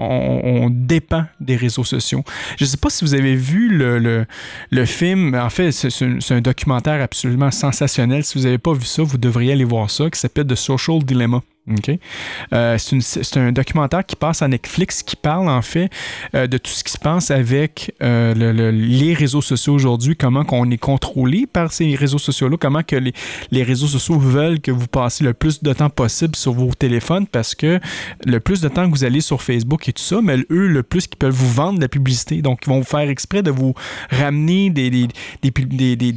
on, dépend des réseaux sociaux. Je ne sais pas si vous avez vu le, le, film. En fait, c'est un documentaire absolument sensationnel. Si vous n'avez pas vu ça, vous devriez aller voir ça, qui s'appelle The Social Dilemma. Euh, c'est un documentaire qui passe à Netflix qui parle en fait euh, de tout ce qui se passe avec euh, les réseaux sociaux aujourd'hui, comment qu'on est contrôlé par ces réseaux sociaux-là, comment que les, les, réseaux sociaux veulent que vous passiez le plus de temps possible sur vos téléphones parce que le plus de temps que vous allez sur Facebook tout ça, mais eux, le plus qu'ils peuvent vous vendre de la publicité. Donc, ils vont vous faire exprès de vous ramener des,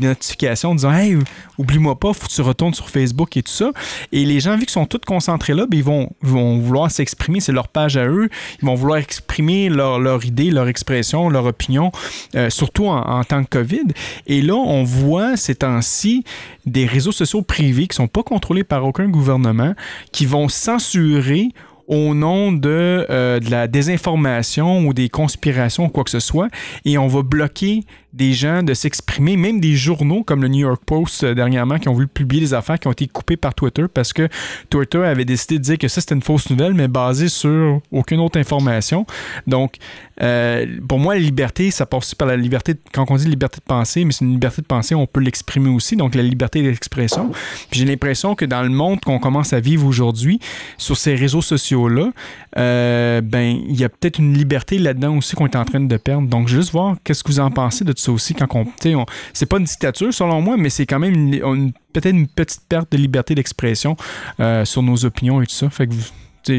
notifications en disant Hey, oublie-moi pas, faut que tu retournes sur Facebook et tout ça. Et les gens, vu qu'ils sont tous concentrés là, ben, ils vont, vouloir s'exprimer, c'est leur page à eux, ils vont vouloir exprimer leur, idée, leur expression, leur opinion, euh, surtout en, temps de COVID. Et là, on voit ces temps-ci des réseaux sociaux privés qui ne sont pas contrôlés par aucun gouvernement, qui vont censurer au nom de, euh, de, la désinformation ou des conspirations ou quoi que ce soit, et on va bloquer des gens de s'exprimer, même des journaux comme le New York Post euh, dernièrement qui ont voulu publier des affaires qui ont été coupées par Twitter parce que Twitter avait décidé de dire que ça c'était une fausse nouvelle, mais basée sur aucune autre information. Donc, euh, pour moi, la liberté, ça passe aussi par la liberté, quand on dit liberté de penser, mais c'est une liberté de penser, on peut l'exprimer aussi, donc la liberté d'expression. Puis j'ai l'impression que dans le monde qu'on commence à vivre aujourd'hui, sur ces réseaux sociaux-là, euh, ben, il y a peut-être une liberté là-dedans aussi qu'on est en train de perdre. Donc, juste voir qu'est-ce que vous en pensez de tout aussi quand on, on c'est pas une dictature selon moi, mais c'est quand même une, peut-être une petite perte de liberté d'expression euh, sur nos opinions et tout ça. Fait que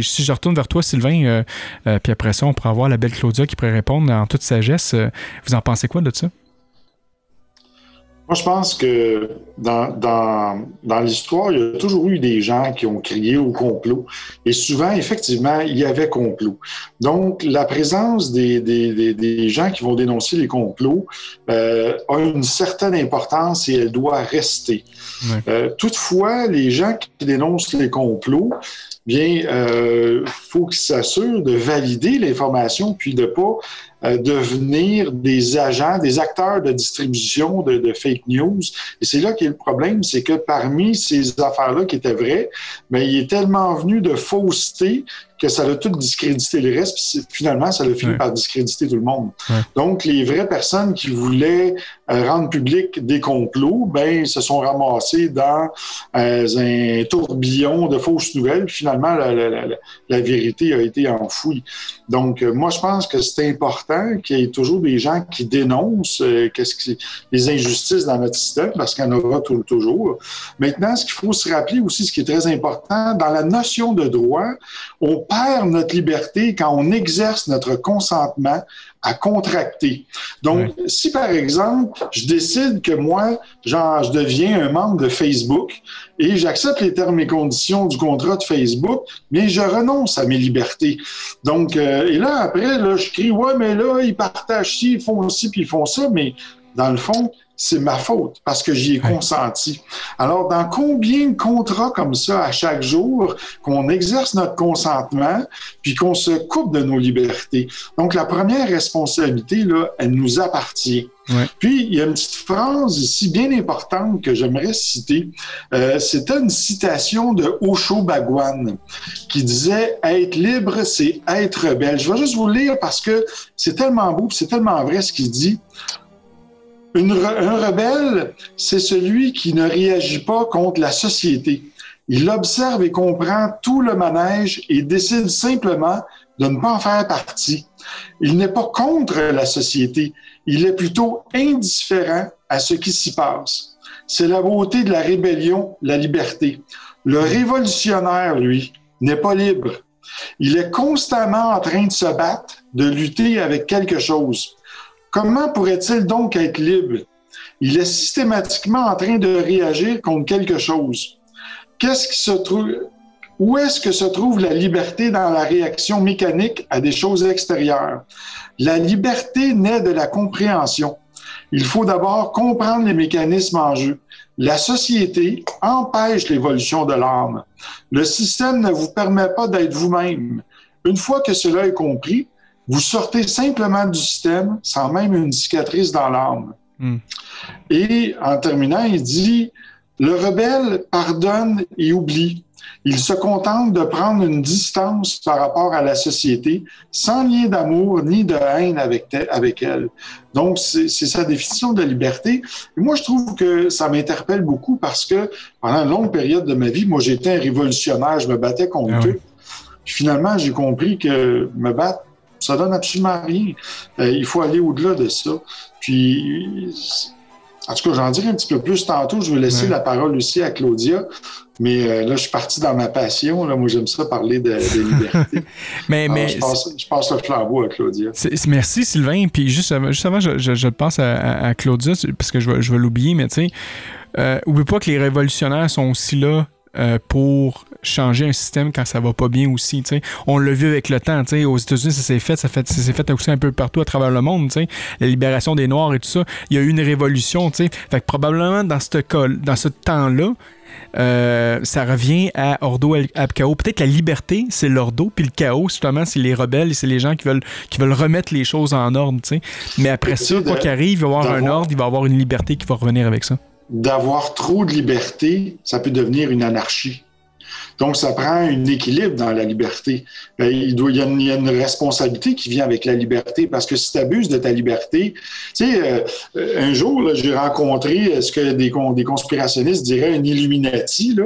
si je retourne vers toi, Sylvain, euh, euh, puis après ça, on pourra avoir la belle Claudia qui pourrait répondre en toute sagesse. vous en pensez quoi de ça? Moi, je pense que dans, dans, dans l'histoire, il y a toujours eu des gens qui ont crié au complot. Et souvent, effectivement, il y avait complot. Donc, la présence des, des, des, gens qui vont dénoncer les complots euh, a une certaine importance et elle doit rester. Euh, toutefois, les gens qui dénoncent les complots, bien, euh, faut qu'ils s'assurent de valider l'information puis de pas euh, devenir des agents, des acteurs de distribution de, de fake news. Et c'est là qu'est le problème, c'est que parmi ces affaires-là qui étaient vraies, mais ben, il est tellement venu de fausseté que ça a tout discrédité le reste, puis finalement, ça a fini par discréditer tout le monde. Donc, les vraies personnes qui voulaient euh, rendre public des complots, ben, se sont ramassées dans euh, un tourbillon de fausses nouvelles. finalement, la, la, la, vérité a été enfouie. Donc, euh, moi, je pense que c'est important qu'il y ait toujours des gens qui dénoncent que les injustices dans notre système, parce qu'il y en aura toujours. Maintenant, ce qu'il faut se rappeler aussi, ce qui est très important, dans la notion de droit, on perd notre liberté quand on exerce notre consentement à contracter. Donc, si par exemple, je décide que moi, genre, je deviens un membre de Facebook et j'accepte les termes et conditions du contrat de Facebook, mais je renonce à mes libertés. Donc, euh, et là, après, là, je crie, ouais, mais là, ils partagent ci, ils font ci, puis ils font ça, mais dans le fond, c'est ma faute parce que j'y ai consenti. Alors, dans combien de contrats comme ça à chaque jour qu'on exerce notre consentement puis qu'on se coupe de nos libertés? Donc, la première responsabilité, là, elle nous appartient. Puis, il y a une petite phrase ici bien importante que j'aimerais citer. Euh, C'était une citation de Osho Bhagwan qui disait Être libre, c'est être rebelle. Je vais juste vous lire parce que c'est tellement beau, c'est tellement vrai ce qu'il dit un rebelle, c'est celui qui ne réagit pas contre la société. Il observe et comprend tout le manège et décide simplement de ne pas en faire partie. Il n'est pas contre la société, il est plutôt indifférent à ce qui s'y passe. C'est la beauté de la rébellion, la liberté. Le révolutionnaire, lui, n'est pas libre. Il est constamment en train de se battre, de lutter avec quelque chose. Comment pourrait-il donc être libre? Il est systématiquement en train de réagir contre quelque chose. Qu'est-ce qui se trouve? Où est-ce que se trouve la liberté dans la réaction mécanique à des choses extérieures? La liberté naît de la compréhension. Il faut d'abord comprendre les mécanismes en jeu. La société empêche l'évolution de l'âme. Le système ne vous permet pas d'être vous-même. Une fois que cela est compris, vous sortez simplement du système sans même une cicatrice dans l'âme. Hmm. Et en terminant, il dit, le rebelle pardonne et oublie. Il se contente de prendre une distance par rapport à la société sans lien d'amour ni de haine avec, avec elle. Donc, c'est sa définition de liberté. Et moi, je trouve que ça m'interpelle beaucoup parce que pendant une longue période de ma vie, moi, j'étais un révolutionnaire, je me battais contre ah eux. finalement, j'ai compris que me battre, ça donne absolument rien. Euh, il faut aller au-delà de ça. Puis, en tout cas, j'en dirai un petit peu plus tantôt. Je vais laisser la parole aussi à Claudia. Mais euh, là, je suis parti dans ma passion. Là. Moi, j'aime ça parler de, liberté. mais, mais je, passe, le flambeau à Claudia. merci, Sylvain. Puis juste avant, je, je, pense à, Claudia, parce que je vais, je vais l'oublier, mais tu sais, euh, oublie pas que les révolutionnaires sont aussi là euh, pour changer un système quand ça va pas bien aussi. T'sais. On l'a vu avec le temps. T'sais. Aux États-Unis, ça s'est fait, ça, fait, s'est fait aussi un peu partout à travers le monde. T'sais. La libération des Noirs et tout ça. Il y a eu une révolution. T'sais. Fait que probablement dans dans ce temps-là, euh, ça revient à Ordo à chaos. Peut-être la liberté, c'est l'ordo, puis le chaos, justement, c'est les rebelles et c'est les gens qui veulent, qui veulent remettre les choses en ordre. T'sais. Mais après ça, quoi qu'il arrive, il va y avoir un ordre, il va y avoir une liberté qui va revenir avec ça d'avoir trop de liberté, ça peut devenir une anarchie. Donc, ça prend un équilibre dans la liberté. Ben, il, doit, il, y a une, responsabilité qui vient avec la liberté parce que si tu abuses de ta liberté, tu sais, euh, un jour, j'ai rencontré ce que des, des, conspirationnistes diraient un Illuminati, là,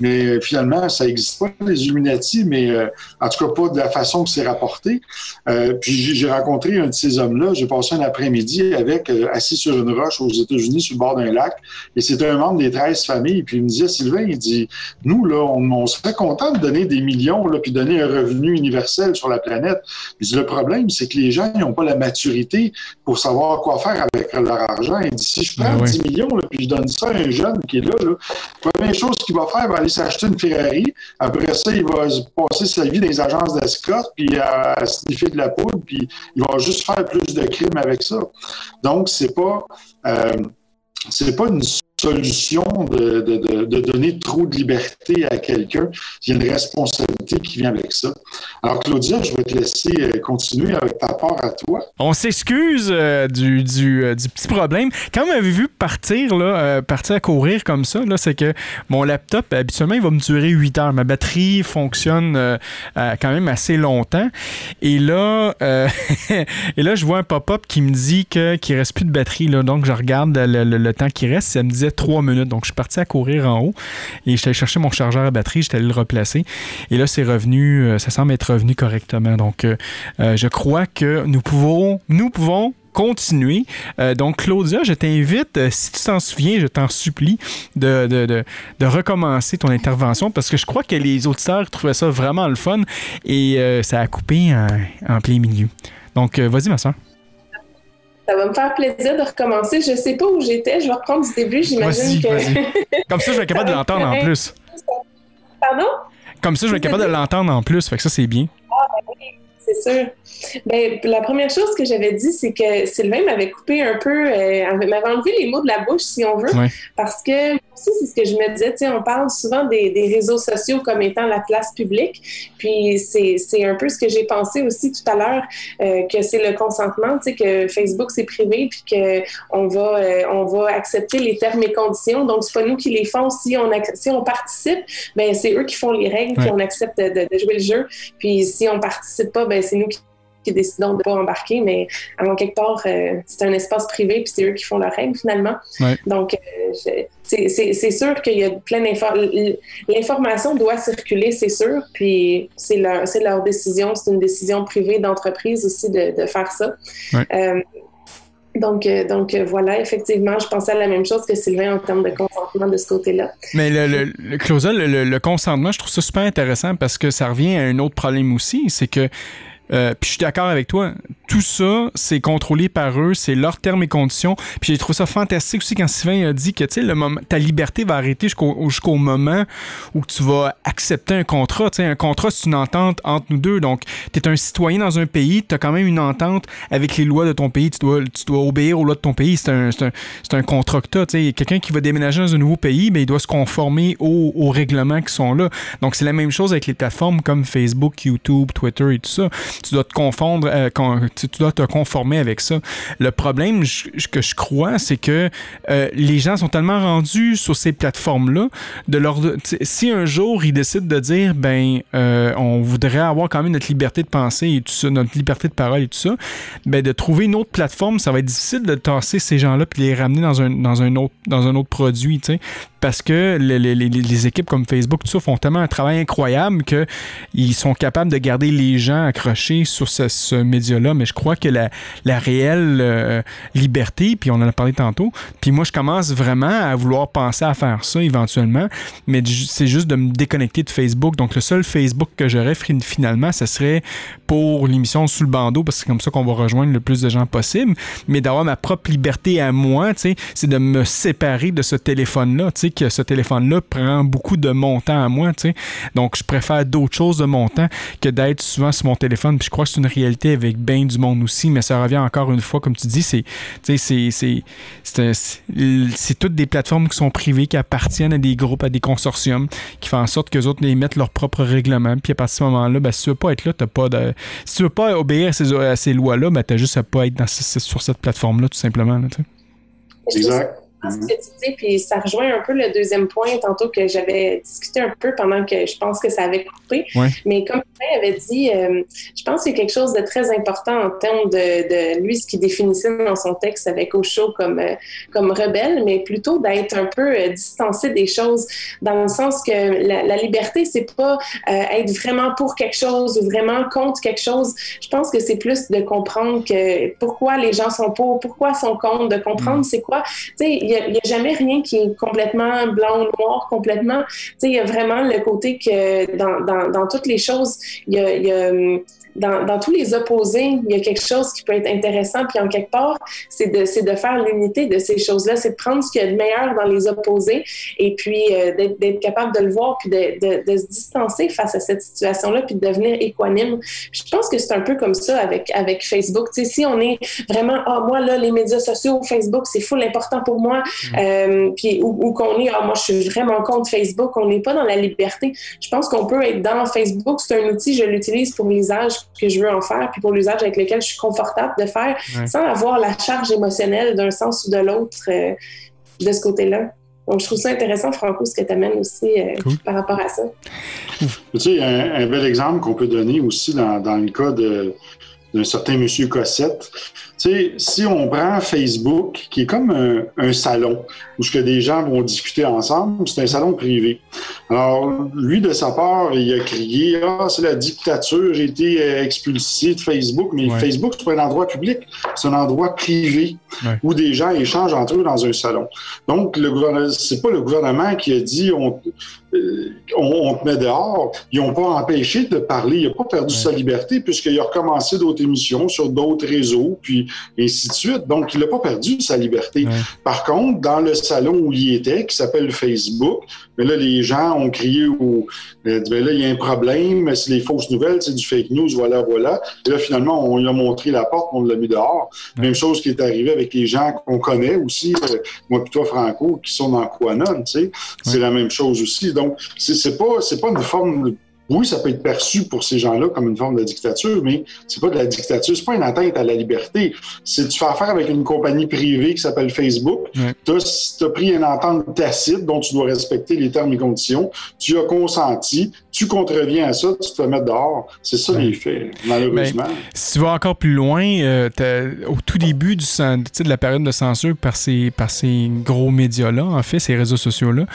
mais finalement, ça n'existe pas, les Illuminati, mais euh, en tout cas pas de la façon que c'est rapporté. Euh, puis j'ai rencontré un de ces hommes-là, j'ai passé un après-midi avec, assis sur une roche aux États-Unis, sur le bord d'un lac, et c'était un membre des 13 familles, puis il me disait, Sylvain, il dit, nous, là, on, on serait content de donner des millions, là, puis donner un revenu universel sur la planète. Mais le problème, c'est que les gens n'ont pas la maturité pour savoir quoi faire avec leur argent. Et si je prends 10 ben millions, là, puis je donne ça à un jeune qui est là, la première chose qu'il va faire, il va aller s'acheter une Ferrari. Après ça, il va passer sa vie dans les agences d'escorte, puis à, sniffer de la poudre, puis il va juste faire plus de crimes avec ça. Donc, c'est pas... Euh, c'est pas une solution de, de, de, donner trop de liberté à quelqu'un. Il y a une responsabilité qui vient avec ça. Alors, Claudia, je vais te laisser euh, continuer avec ta part à toi. On s'excuse euh, du, euh, du, petit problème. Quand vous m'avez vu partir, là, partir à courir comme ça, là, c'est que mon laptop, habituellement, il va me durer 8 heures. Ma batterie fonctionne quand même assez longtemps. Et là, et là je vois un pop-up qui me dit qu'il ne reste plus de batterie. Là. Donc, je regarde le, le temps qui reste. Ça me disait trois minutes. Donc, je suis parti à courir en haut et j'étais allé chercher mon chargeur à batterie, j'étais allé le replacer. Et là, c'est revenu, euh, ça semble être revenu correctement. Donc, euh, euh, je crois que nous pouvons, nous pouvons continuer. Donc, Claudia, je t'invite, si tu t'en souviens, je t'en supplie, de, de, de, recommencer ton intervention parce que je crois que les auditeurs trouvaient ça vraiment le fun et ça a coupé en, en plein milieu. Donc, vas-y, ma soeur. Ça va me faire plaisir de recommencer. Je sais pas où j'étais. Je vais reprendre du début. J'imagine que. Comme ça, je vais être capable de l'entendre en plus. Pardon? Comme ça, je vais être capable de l'entendre en plus. Fait que ça, c'est bien. Ah, c'est sûr. Ben, la première chose que j'avais dit, c'est que Sylvain m'avait coupé un peu, euh, m'avait enlevé les mots de la bouche, si on veut, parce que aussi, c'est ce que je me disais, tu sais, on parle souvent des, des, réseaux sociaux comme étant la place publique, puis c'est un peu ce que j'ai pensé aussi tout à l'heure, euh, que c'est le consentement, tu sais, que Facebook c'est privé, puis qu'on va, euh, on va accepter les termes et conditions, donc c'est pas nous qui les font, si on, si on participe, ben c'est eux qui font les règles, puis on accepte de, de, jouer le jeu, puis si on participe pas, ben c'est nous qui qui décident de ne pas embarquer, mais en quelque part, euh, c'est un espace privé, puis c'est eux qui font leur règle finalement. Donc, euh, c'est sûr qu'il y a plein d'informations. L'information doit circuler, c'est sûr, puis c'est leur, leur décision, c'est une décision privée d'entreprise aussi de, de, faire ça. Euh, donc, donc voilà, effectivement, je pensais à la même chose que Sylvain en termes de consentement de ce côté-là. Mais le, le, le, le, consentement, je trouve ça super intéressant parce que ça revient à un autre problème aussi, c'est que euh, puis je suis d'accord avec toi. Tout ça, c'est contrôlé par eux, c'est leurs termes et conditions. Puis j'ai trouvé ça fantastique aussi quand Sylvain a dit que ta liberté va arrêter jusqu'au moment où tu vas accepter un contrat. un contrat, c'est une entente entre nous deux. Donc, tu es un citoyen dans un pays, tu as quand même une entente avec les lois de ton pays. Tu dois, tu dois obéir aux lois de ton pays. C'est un, un, un, contrat que tu as. Quelqu'un qui va déménager dans un nouveau pays, ben, il doit se conformer aux, règlements qui sont là. Donc, c'est la même chose avec les plateformes comme Facebook, YouTube, Twitter et tout ça tu dois te confondre, euh, tu dois te conformer avec ça. Le problème que je crois, c'est que euh, les gens sont tellement rendus sur ces plateformes-là, de leur, si un jour ils décident de dire, ben, euh, on voudrait avoir quand même notre liberté de penser et tout ça, notre liberté de parole et tout ça, ben, de trouver une autre plateforme, ça va être difficile de tasser ces gens-là puis les ramener dans un, dans un autre, dans un autre produit, tu sais parce que les, équipes comme Facebook, tout ça, font tellement un travail incroyable qu'ils sont capables de garder les gens accrochés sur ce, média-là. Mais je crois que la, réelle euh, liberté, puis on en a parlé tantôt, puis moi, je commence vraiment à vouloir penser à faire ça éventuellement, mais c'est juste de me déconnecter de Facebook. Donc, le seul Facebook que j'aurais finalement, ce serait pour l'émission Sous le bandeau, parce que c'est comme ça qu'on va rejoindre le plus de gens possible, mais d'avoir ma propre liberté à moi, c'est de me séparer de ce téléphone-là, tu sais, que ce téléphone-là prend beaucoup de mon temps à moi, tu. Donc, je préfère d'autres choses de mon temps que d'être souvent sur mon téléphone. Puis je crois que c'est une réalité avec bien du monde aussi, mais ça revient encore une fois, comme tu dis, c'est, c'est, c'est, c'est, toutes des plateformes qui sont privées, qui appartiennent à des groupes, à des consortiums, qui font en sorte que les autres mettent leurs propres règlements. Puis à partir de ce moment-là, ben, si tu veux pas être là, t'as pas de. Si tu veux pas obéir à ces, lois-là, ben, t'as juste à pas être sur cette plateforme-là, tout simplement. Là, exact ce que tu dis, puis ça rejoint un peu le deuxième point tantôt que j'avais discuté un peu pendant que je pense que ça avait coupé. Mais comme tu avait dit, euh, je pense qu'il y a quelque chose de très important en termes de, de, lui, ce qu'il définissait dans son texte avec Osho comme, euh, comme rebelle, mais plutôt d'être un peu euh, distancé des choses dans le sens que la, la liberté, c'est pas être vraiment pour quelque chose ou vraiment contre quelque chose. Je pense que c'est plus de comprendre que pourquoi les gens sont pour, pourquoi sont contre, de comprendre mm. c'est quoi. Tu sais, il n'y a, jamais rien qui est complètement blanc ou noir, complètement. Il y a vraiment le côté que dans, dans, toutes les choses, il y a, y a dans, tous les opposés, il y a quelque chose qui peut être intéressant. Puis en quelque part, c'est de, de faire l'unité de ces choses-là. C'est de prendre ce qu'il y a de meilleur dans les opposés et puis euh, d'être capable de le voir puis de, de, se distancer face à cette situation-là puis de devenir équanime. je pense que c'est un peu comme ça avec, avec Facebook. Tu sais, si on est vraiment, ah, moi, là, les médias sociaux, Facebook, c'est full important pour moi, mm. euh, puis ou, qu'on est, ah, moi, je suis vraiment contre Facebook, on n'est pas dans la liberté. Je pense qu'on peut être dans Facebook. C'est un outil, je l'utilise pour l'usage que je veux en faire, puis pour l'usage avec lequel je suis confortable de faire, sans avoir la charge émotionnelle d'un sens ou de l'autre euh, de ce côté-là. Donc, je trouve ça intéressant, Franco, ce que tu amènes aussi euh, par rapport à ça. Tu sais, un, bel exemple qu'on peut donner aussi dans, dans le cas d'un certain monsieur Cossette, sais, si on prend Facebook, qui est comme un, un salon où ce que des gens vont discuter ensemble, c'est un salon privé. Alors, lui, de sa part, il a crié Ah, c'est la dictature, j'ai été euh, expulsé de Facebook. Mais Ouais. Facebook, c'est pas un endroit public, c'est un endroit privé Ouais. où des gens échangent entre eux dans un salon. Donc, le gouvernement, c'est pas le gouvernement qui a dit on, on, on te met dehors. Ils n'ont pas empêché de parler. Il n'a pas perdu Ouais. sa liberté puisqu'il a recommencé d'autres émissions sur d'autres réseaux, puis ainsi de suite. Donc, il n'a pas perdu sa liberté. Ouais. Par contre, dans le salon où il était, qui s'appelle Facebook, mais là, les gens ont crié au, euh, ben là, il y a un problème, c'est des fausses nouvelles, c'est du fake news, voilà, voilà. Et là, finalement, on lui a montré la porte, on l'a mis dehors. Ouais. Même chose qui est arrivé avec les gens qu'on connaît aussi, euh, moi et toi, Franco, qui sont dans Quanon, tu sais. C'est la même chose aussi. Donc, c'est c'est pas, pas une forme oui, ça peut être perçu pour ces gens-là comme une forme de dictature, mais c'est pas de la dictature, c'est pas une atteinte à la liberté. C'est tu fais affaire avec une compagnie privée qui s'appelle Facebook. Ouais. Tu as, pris une entente tacite dont tu dois respecter les termes et conditions. Tu as consenti, tu contreviens à ça, tu te fais mettre dehors. C'est ça Ouais. les faits, malheureusement. Si tu vas encore plus loin, euh, au tout début du, de la période de censure par ces, par ces gros médias-là, en fait, ces réseaux sociaux-là,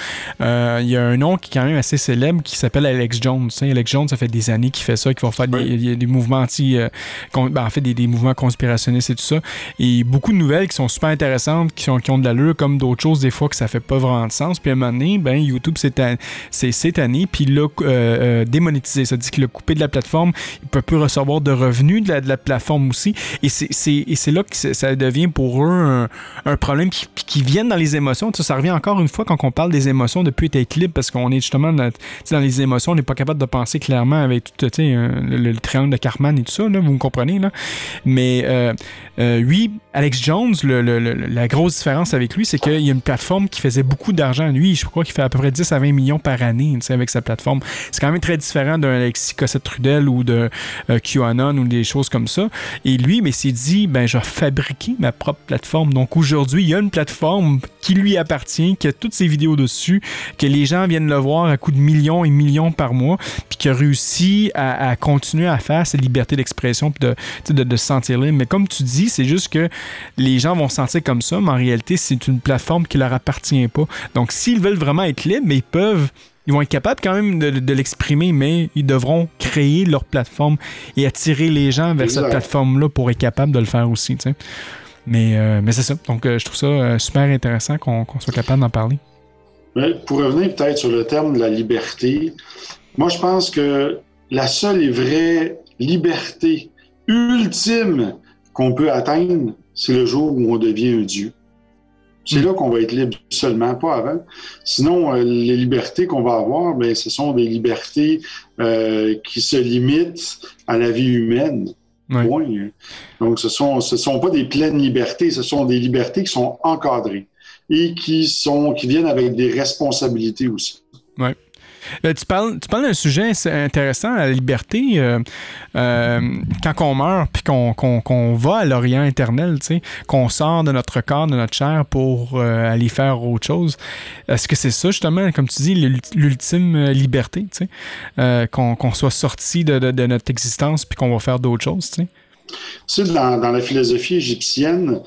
euh, il y a un nom qui est quand même assez célèbre qui s'appelle Alex Jones. Sais. Alex Jones, ça fait des années qu'il fait ça, qu'il va faire des, Oui. mouvements anti... euh, con- ben, en fait, des, des mouvements conspirationnistes et tout ça. Et beaucoup de nouvelles qui sont super intéressantes, qui, sont, qui ont de l'allure, comme d'autres choses, des fois, que ça fait pas vraiment de sens. Puis à un moment donné, ben, YouTube s'est an- s'est s'est tanné, puis il l'a euh, euh, démonétisé. Ça dit qu'il l'a coupé de la plateforme. Il peut plus recevoir de revenus de la, de la plateforme aussi. Et c'est- là que ça devient pour eux un, un problème qui, qui vient dans les émotions. Ça revient encore une fois quand on parle des émotions de plus être libre parce qu'on est justement dans les émotions, on n'est pas capable de penser clairement avec tout, le, le triangle de Cartman et tout ça, là, vous me comprenez. Là. Mais euh, euh, lui, Alex Jones, le- la grosse différence avec lui, c'est qu'il y a une plateforme qui faisait beaucoup d'argent. Lui, je crois qu'il fait à peu près 10 à 20 millions par année avec sa plateforme. C'est quand même très différent d'un Alexis Cossette-Trudel ou de euh, QAnon ou des choses comme ça. Et lui, mais s'est dit, ben, je vais fabriquer ma propre plateforme. Donc aujourd'hui, il y a une plateforme qui lui appartient, qui a toutes ses vidéos dessus, que les gens viennent le voir à coup de millions et millions par mois, puis qui a réussi à, à continuer à faire cette liberté d'expression, puis de, de, de se sentir libre. Mais comme tu dis, c'est juste que les gens vont se sentir comme ça, mais en réalité, c'est une plateforme qui leur appartient pas. Donc s'ils veulent vraiment être libres, mais ils peuvent ils vont être capables quand même de, de l'exprimer, mais ils devront créer leur plateforme et attirer les gens vers cette plateforme-là pour être capable de le faire aussi. tu sais. Mais, euh, mais c'est ça. Donc, euh, je trouve ça euh, super intéressant qu'on soit capable d'en parler. Pour revenir peut-être sur le terme de la liberté, moi je pense que la seule et vraie liberté ultime qu'on peut atteindre, c'est le jour où on devient un Dieu. C'est Mm. là qu'on va être libre seulement, pas avant. Sinon, euh, les libertés qu'on va avoir, ben, ce sont des libertés euh, qui se limitent à la vie humaine. Ouais. Point. Donc, ce sont, ce sont pas des pleines libertés, ce sont des libertés qui sont encadrées et qui sont, qui viennent avec des responsabilités aussi. Euh, tu parles, tu parles d'un sujet intéressant, la liberté. euh, euh, quand on meurt, puis qu'on va à l'Orient éternel, qu'on sort de notre corps, de notre chair pour aller faire autre chose. Est-ce que c'est ça, justement, comme tu dis, l'ult- l'ultime liberté, qu'on soit sorti de, de- notre existence, puis qu'on va faire d'autres choses? Tu dans, la philosophie égyptienne,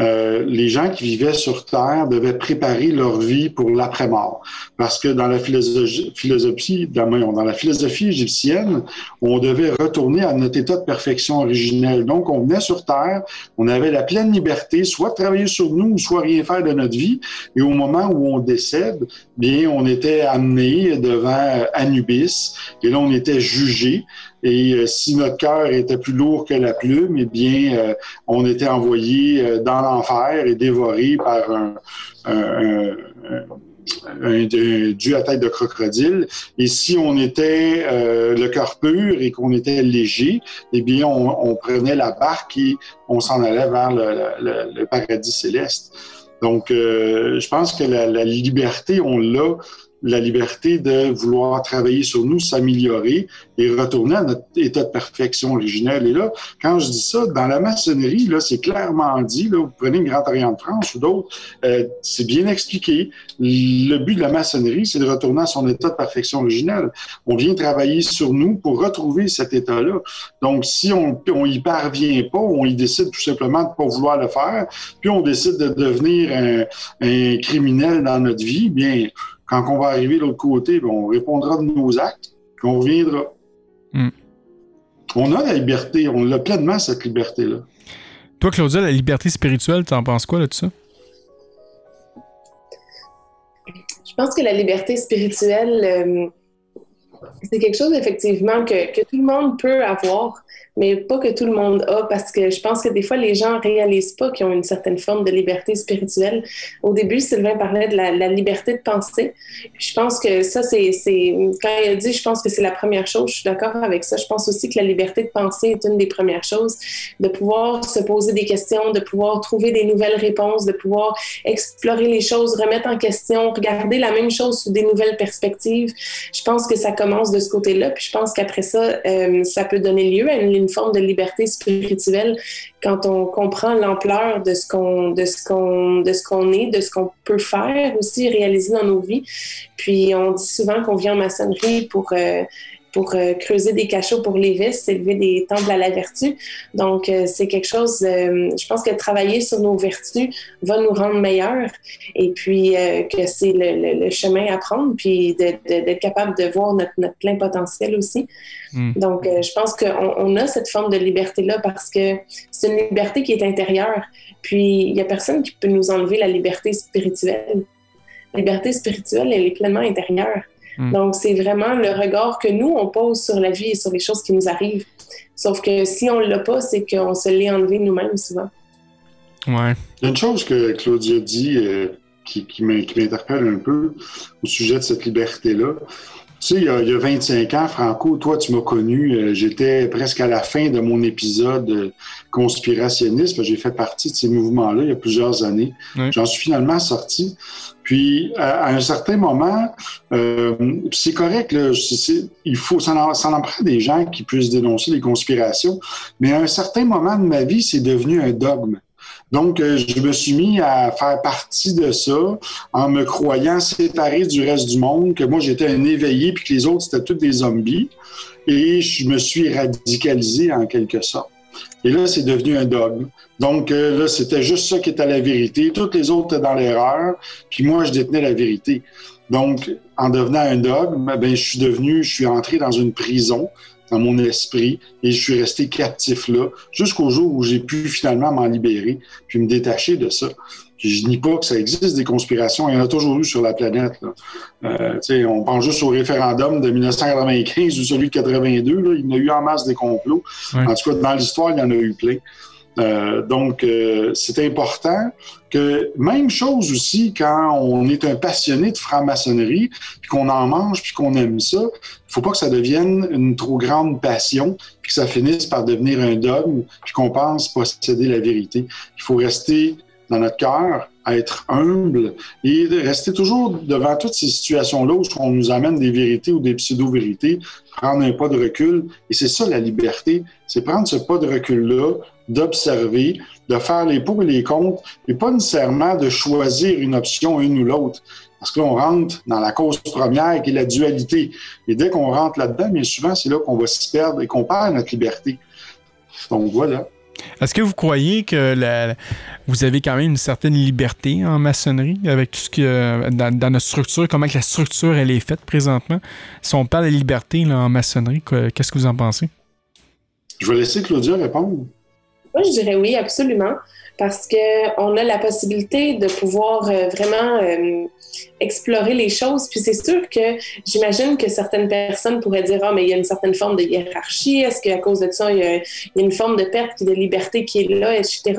euh, les gens qui vivaient sur Terre devaient préparer leur vie pour l'après-mort. Parce que dans la philosophie, dans, la philosophie égyptienne, on devait retourner à notre état de perfection originelle. Donc, on venait sur Terre, on avait la pleine liberté, soit de travailler sur nous, ou soit rien faire de notre vie. Et au moment où on décède, bien, on était amené devant Anubis, et là, on était jugé. Et euh, si notre cœur était plus lourd que la plume, eh bien, euh, on était envoyé euh, dans l'enfer et dévoré par un, un, à tête de crocodile. Et si on était le cœur pur et qu'on était léger, eh bien, on, prenait la barque et on s'en allait vers le, paradis céleste. Donc, je pense que la liberté, on l'a la liberté de vouloir travailler sur nous, s'améliorer et retourner à notre état de perfection originel. Et là, quand je dis ça, dans la maçonnerie, là, c'est clairement dit, là, vous prenez une Grand Orient de France ou d'autres, euh, c'est bien expliqué. Le but de la maçonnerie, c'est de retourner à son état de perfection originelle. On vient travailler sur nous pour retrouver cet état-là. Donc, si on, on y parvient pas, on y décide tout simplement de pas vouloir le faire, puis on décide de devenir un, un criminel dans notre vie, bien, quand on va arriver de l'autre côté, bien, on répondra de nos actes, puis on reviendra. Hmm. On a la liberté, on a pleinement cette liberté-là. Toi, Claudia, la liberté spirituelle, tu en penses quoi là, de ça? Je pense que la liberté spirituelle, euh, c'est quelque chose effectivement que, que, tout le monde peut avoir, mais pas que tout le monde a, parce que je pense que des fois, les gens réalisent pas qu'ils ont une certaine forme de liberté spirituelle. Au début, Sylvain parlait de la, liberté de penser. Je pense que ça, c'est, quand il a dit, je pense que c'est la première chose, je suis d'accord avec ça. Je pense aussi que la liberté de penser est une des premières choses, de pouvoir se poser des questions, de pouvoir trouver des nouvelles réponses, de pouvoir explorer les choses, remettre en question, regarder la même chose sous des nouvelles perspectives. Je pense que ça commence de ce côté-là, puis je pense qu'après ça, euh, ça peut donner lieu à une une forme de liberté spirituelle quand on comprend l'ampleur de ce qu'on de ce qu'on de ce qu'on est, de ce qu'on peut faire aussi réaliser dans nos vies. Puis on dit souvent qu'on vient en maçonnerie pour euh, pour euh, creuser des cachots pour les vices, élever des temples à la vertu. Donc, euh, c'est quelque chose, euh, je pense que travailler sur nos vertus va nous rendre meilleurs et puis que c'est le, le, chemin à prendre, puis d'être capable de voir notre, notre plein potentiel aussi. Mm. Donc, je pense qu'on on a cette forme de liberté-là parce que c'est une liberté qui est intérieure. Puis, il n'y a personne qui peut nous enlever la liberté spirituelle. La liberté spirituelle, elle est pleinement intérieure. Hmm. Donc, c'est vraiment le regard que nous, on pose sur la vie et sur les choses qui nous arrivent. Sauf que si on ne l'a pas, c'est qu'on se l'est enlevé nous-mêmes souvent. Ouais. Il y a une chose que Claudia dit euh, qui, qui m'interpelle un peu au sujet de cette liberté-là. Tu sais, il y, a, il y, a, 25 ans, Franco, toi, tu m'as connu. Euh, j'étais presque à la fin de mon épisode euh, conspirationniste. J'ai fait partie de ces mouvements-là il y a plusieurs années. Oui. J'en suis finalement sorti. Puis, à, un certain moment, euh, c'est correct, là, il faut, ça en, prend des gens qui puissent dénoncer les conspirations, mais à un certain moment de ma vie, c'est devenu un dogme. Donc, euh, je me suis mis à faire partie de ça en me croyant séparé du reste du monde, que moi, j'étais un éveillé, puis que les autres, c'était tous des zombies. Et je me suis radicalisé en quelque sorte. Et là, c'est devenu un dogme. Donc euh, là, c'était juste ça qui était la vérité. Toutes les autres étaient dans l'erreur, puis moi, je détenais la vérité. Donc, en devenant un dogme, ben, je suis devenu, je suis entré dans une prison dans mon esprit et je suis resté captif là jusqu'au jour où j'ai pu finalement m'en libérer puis me détacher de ça. Je nie pas que ça existe des conspirations, il y en a toujours eu sur la planète. Euh, on pense juste au référendum de 1995 ou celui de 82, là, il y en a eu en masse des complots. En tout cas, dans l'histoire, il y en a eu plein. Euh, donc, euh, c'est important que, même chose aussi, quand on est un passionné de franc-maçonnerie, puis qu'on en mange, puis qu'on aime ça, il faut pas que ça devienne une trop grande passion, puis que ça finisse par devenir un dogme, puis qu'on pense posséder la vérité. Il faut rester notre cœur, être humble et rester toujours devant toutes ces situations-là où on nous amène des vérités ou des pseudo-vérités, prendre un pas de recul. Et c'est ça la liberté, c'est prendre ce pas de recul-là, d'observer, de faire les pour et les contre, et pas nécessairement de choisir une option, une ou l'autre. Parce que là, on rentre dans la cause première qui est la dualité. Et dès qu'on rentre là-dedans, bien souvent, c'est là qu'on va s'y perdre et qu'on perd notre liberté. Donc voilà. Est-ce que vous croyez que vous avez quand même une certaine liberté en maçonnerie avec tout ce que dans, dans notre structure, comment que la structure elle est faite présentement? Si on parle de liberté en maçonnerie, qu'est-ce que vous en pensez? Je vais laisser Claudia répondre. Moi, je dirais oui, absolument, parce qu'on a la possibilité de pouvoir euh, vraiment euh, explorer les choses. Puis c'est sûr que j'imagine que certaines personnes pourraient dire Ah, mais il y a une certaine forme de hiérarchie. Est-ce qu'à cause de ça, il y, a, une forme de perte de liberté qui est là, etc.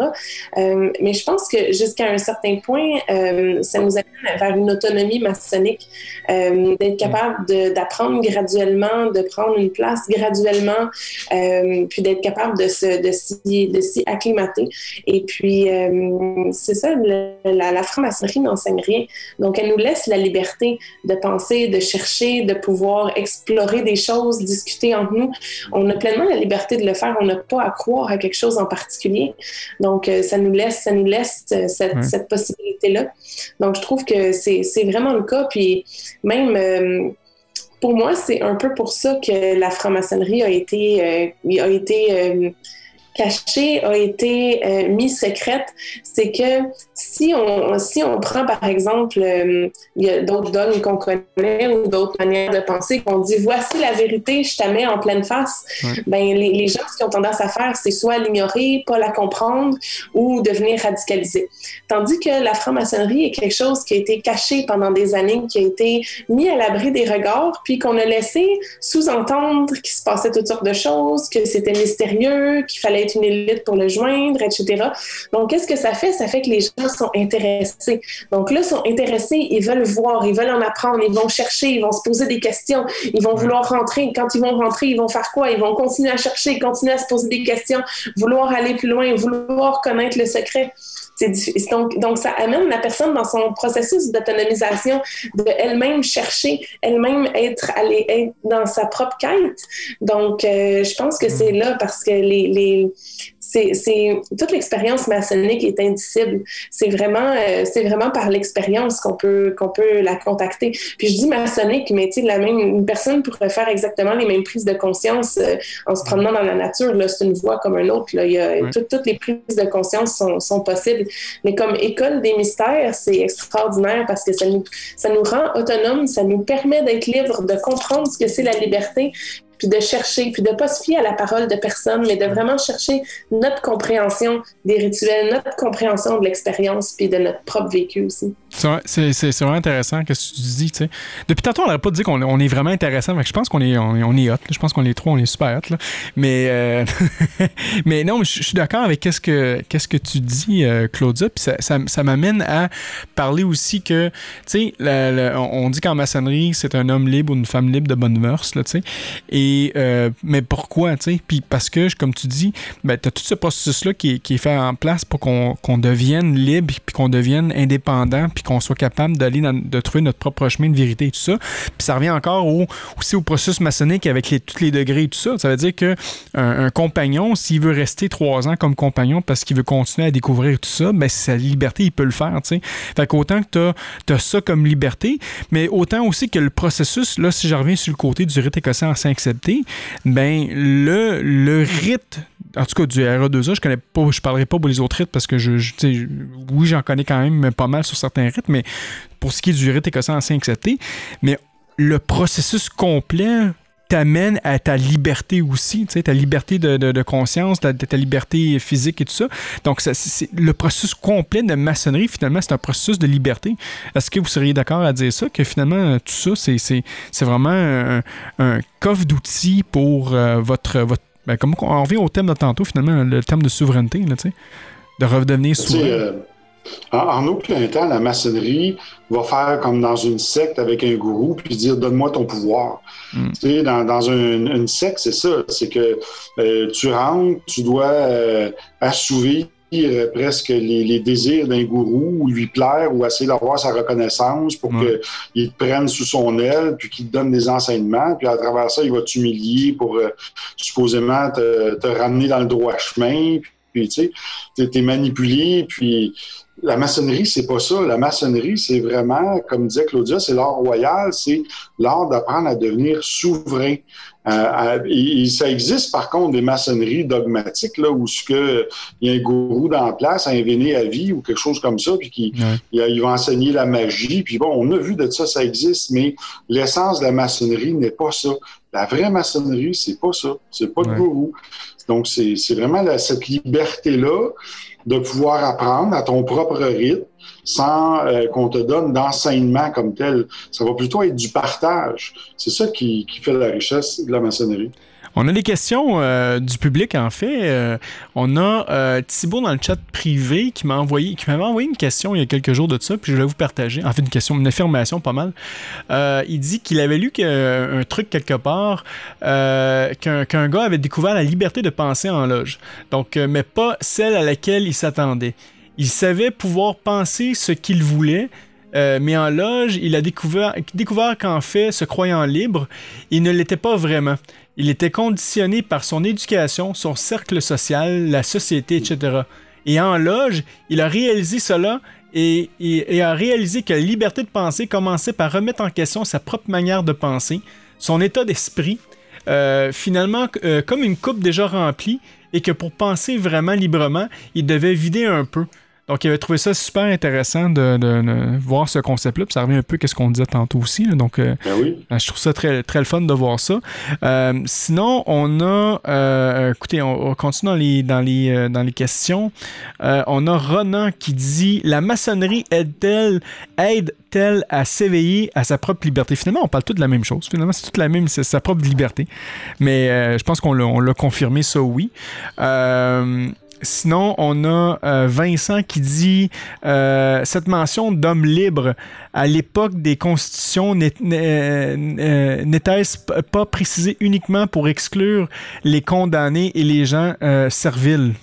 Euh, mais je pense que jusqu'à un certain point, ça nous amène vers une autonomie maçonnique, d'être capable d'apprendre graduellement, de prendre une place graduellement, puis d'être capable de s'y s'y acclimater. Et puis, euh, c'est ça, la, la franc-maçonnerie n'enseigne rien. Donc, elle nous laisse la liberté de penser, de chercher, de pouvoir explorer des choses, discuter entre nous. On a pleinement la liberté de le faire. On n'a pas à croire à quelque chose en particulier. Donc, euh, ça nous laisse, ça nous laisse euh, cette, cette possibilité-là. Donc, je trouve que c'est vraiment le cas. Puis, même pour moi, c'est un peu pour ça que la franc-maçonnerie a été, euh, a été euh, cachée, a été euh, mise secrète. C'est que si on, si on prend par exemple, il y a d'autres dogmes qu'on connaît ou d'autres manières de penser, qu'on dit voici la vérité, je te mets en pleine face, ben, les, les, gens, ce qu'ils ont tendance à faire, c'est soit l'ignorer, pas la comprendre ou devenir radicalisé. Tandis que la franc-maçonnerie est quelque chose qui a été caché pendant des années, qui a été mis à l'abri des regards, puis qu'on a laissé sous-entendre qu'il se passait toutes sortes de choses, que c'était mystérieux, qu'il fallait une élite pour le joindre, etc. Donc, qu'est-ce que ça fait? Ça fait que les gens sont intéressés. Donc là, sont intéressés, ils veulent voir, ils veulent en apprendre, ils vont chercher, ils vont se poser des questions, ils vont vouloir rentrer. Quand ils vont rentrer, ils vont faire quoi? Ils vont continuer à chercher, continuer à se poser des questions, vouloir aller plus loin, vouloir connaître le secret. Donc, donc, ça amène la personne dans son processus d'autonomisation, de elle-même chercher, elle-même être, aller être dans sa propre quête. Donc, euh, je pense que c'est là parce que les, les c'est toute l'expérience maçonnique est indicible. C'est vraiment, euh, c'est vraiment par l'expérience qu'on peut, qu'on peut la contacter. Puis je dis maçonnique, mais tu sais, la même une personne pourrait faire exactement les mêmes prises de conscience euh, en se promenant dans la nature. Là, c'est une voie comme un autre. Là. Il y a, toutes les prises de conscience sont, sont, possibles. Mais comme école des mystères, c'est extraordinaire parce que ça nous, ça nous rend autonomes, ça nous permet d'être libres, de comprendre ce que c'est la liberté, puis de chercher, puis de pas se fier à la parole de personne, mais de vraiment chercher notre compréhension des rituels, notre compréhension de l'expérience, puis de notre propre vécu aussi. C'est vraiment intéressant ce que tu dis. sais. Depuis tantôt, on n'aurait pas dit qu'on on est vraiment intéressant. je pense qu'on est, on, est hot. Je pense qu'on est trop, on est super hot. Là. Mais, euh, mais non, je suis d'accord avec qu'est-ce que, qu'est-ce que tu dis, euh, Claudia. Puis ça, ça, ça m'amène à parler aussi que, tu sais, on dit qu'en maçonnerie, c'est un homme libre ou une femme libre de bonne mœurs. Là, et, euh, mais pourquoi? sais? Puis parce que, comme tu dis, ben, tu as tout ce processus-là qui, qui, est fait en place pour qu'on, devienne libre, puis qu'on devienne indépendant, puis qu'on soit capable d'aller de trouver notre propre chemin de vérité et tout ça. Puis ça revient encore au, aussi au processus maçonnique avec tous les degrés et tout ça. Ça veut dire que un, compagnon, s'il veut rester trois ans comme compagnon parce qu'il veut continuer à découvrir tout ça, ben sa liberté, il peut le faire. sais. Fait qu'autant que tu as, ça comme liberté, mais autant aussi que le processus, là, si je reviens sur le côté du rite écossais en ben le, le rite en tout cas du RA2A, je connais pas, je parlerai pas pour les autres rites parce que je, je oui, j'en connais quand même pas mal sur certains rites, mais pour ce qui est du rite écossais ancien accepté, mais le processus complet t'amène à ta liberté aussi, ta liberté de, de, conscience, ta, ta, liberté physique et tout ça. Donc, ça, c'est, le processus complet de maçonnerie, finalement, c'est un processus de liberté. Est-ce que vous seriez d'accord à dire ça, que finalement, tout ça, c'est, c'est, c'est vraiment un, un, coffre d'outils pour euh, votre, votre ben, comme on revient au thème de tantôt, finalement, le thème de souveraineté, là, de redevenir souverain? En, aucun temps, la maçonnerie va faire comme dans une secte avec un gourou puis dire donne-moi ton pouvoir. Hmm. Dans, dans une secte, c'est ça. C'est que euh, tu rentres, tu dois euh, assouvir euh, presque les, désirs d'un gourou ou lui plaire ou essayer d'avoir sa reconnaissance pour qu'il te prenne sous son aile puis qu'il te donne des enseignements. Puis à travers ça, il va t'humilier pour supposément te, te, ramener dans le droit chemin. Puis, tu sais, t'es manipulé. Puis la maçonnerie, c'est pas ça. La maçonnerie, c'est vraiment, comme disait Claudia, c'est l'art royal, c'est l'art d'apprendre à devenir souverain. Euh, et, ça existe par contre des maçonneries dogmatiques là où ce que il y a un gourou dans la place, un véné à vie ou quelque chose comme ça, puis qui il, va enseigner la magie. Puis bon, on a vu de ça, ça existe, mais l'essence de la maçonnerie n'est pas ça. La vraie maçonnerie, c'est pas ça. C'est pas le gourou. Donc c'est vraiment cette liberté là de pouvoir apprendre à ton propre rythme sans euh, qu'on te donne d'enseignement comme tel. Ça va plutôt être du partage. C'est ça qui, qui, fait la richesse de la maçonnerie. On a des questions euh, du public, en fait. Euh, on a euh, Thibault dans le chat privé qui m'a envoyé, qui m'avait envoyé une question il y a quelques jours de ça, puis je vais vous partager. En fait, une question, une affirmation pas mal. il dit qu'il avait lu un truc quelque part, qu'un gars avait découvert la liberté de penser en loge. Donc, mais pas celle à laquelle il s'attendait. Il savait pouvoir penser ce qu'il voulait, euh, mais en loge, il a découvert, qu'en fait, se croyant libre, il ne l'était pas vraiment. Il était conditionné par son éducation, son cercle social, la société, etc. Et en loge, il a réalisé cela et, a réalisé que la liberté de penser commençait par remettre en question sa propre manière de penser, son état d'esprit, euh, finalement euh, comme une coupe déjà remplie, et que pour penser vraiment librement, il devait vider un peu. Donc, il avait trouvé ça super intéressant de, voir ce concept-là. Puis ça revient un peu à ce qu'on disait tantôt aussi. Donc, euh, ben oui. je trouve ça très, très le fun de voir ça. Euh, sinon, on a. Euh, écoutez, on, continue dans les, dans les, dans les questions. on a Ronan qui dit La maçonnerie aide-t-elle aide à s'éveiller à sa propre liberté? Finalement, on parle tout de la même chose. Finalement, c'est toute la même, c'est sa propre liberté. Mais je pense qu'on l'a confirmé, ça oui. Euh, Sinon, on a euh, Vincent qui dit euh, cette mention d'homme libre à l'époque des constitutions euh, n'était-ce pas précisée uniquement pour exclure les condamnés et les gens serviles?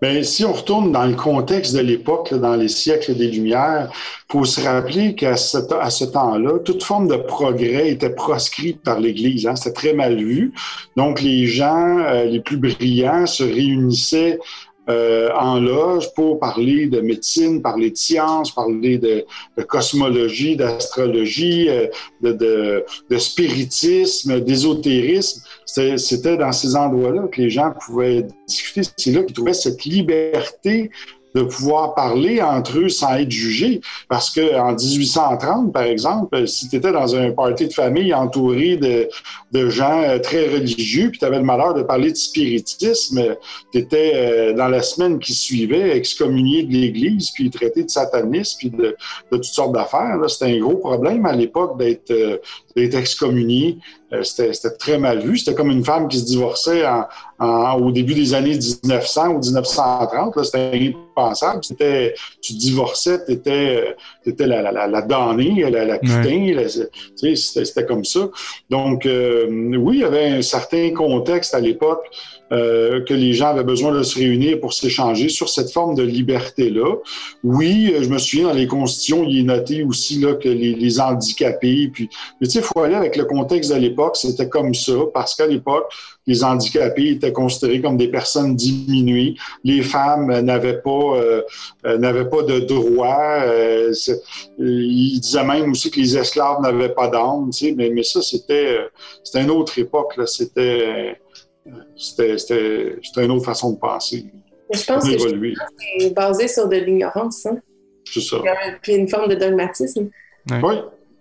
Bien, si on retourne dans le contexte de l'époque, dans les siècles des Lumières, faut se rappeler qu'à ce temps-là, toute forme de progrès était proscrite par l'Église. Hein? C'était très mal vu. Donc, les gens euh, les plus brillants se réunissaient euh, en loge pour parler de médecine, parler de science, parler de, de cosmologie, d'astrologie, euh, de, de, de, spiritisme, d'ésotérisme. C'était dans ces endroits-là que les gens pouvaient discuter. C'est là qu'ils trouvaient cette liberté de pouvoir parler entre eux sans être jugés. Parce qu'en 1830, par exemple, si tu étais dans un party de famille entouré de, gens euh, très religieux, puis tu avais le malheur de parler de spiritisme, tu étais euh, dans la semaine qui suivait excommunié de l'Église, puis traité de satanisme, puis de, toutes sortes d'affaires. C'était un gros problème à l'époque d'être euh, d'être excommunié. C'était très mal vu. C'était comme une femme qui se divorçait en, au début des années 1900 ou 1930. C'était impensable. C'était, tu divorçais, tu étais, étais, la, la, la, damnée, la, la putain. C'était comme ça. Donc, euh, oui, il y avait un certain contexte à l'époque euh, que les gens avaient besoin de se réunir pour s'échanger sur cette forme de liberté-là. Oui, euh, je me souviens, dans les constitutions, il est noté aussi là, que les, les handicapés, puis, mais tu sais, il faut aller avec le contexte de l'époque, c'était comme ça, parce qu'à l'époque, les handicapés étaient considérés comme des personnes diminuées. Les femmes n'avaient pas, euh, n'avaient pas de droits. Euh, il disait même aussi que les esclaves n'avaient pas d'âme, tu sais, mais, mais ça, c'était, c'était une autre époque, là. C'était, c'était une autre façon de penser. je pense que c'est basé sur de l'ignorance. Hein? C'est ça. Puis une forme de dogmatisme. Oui.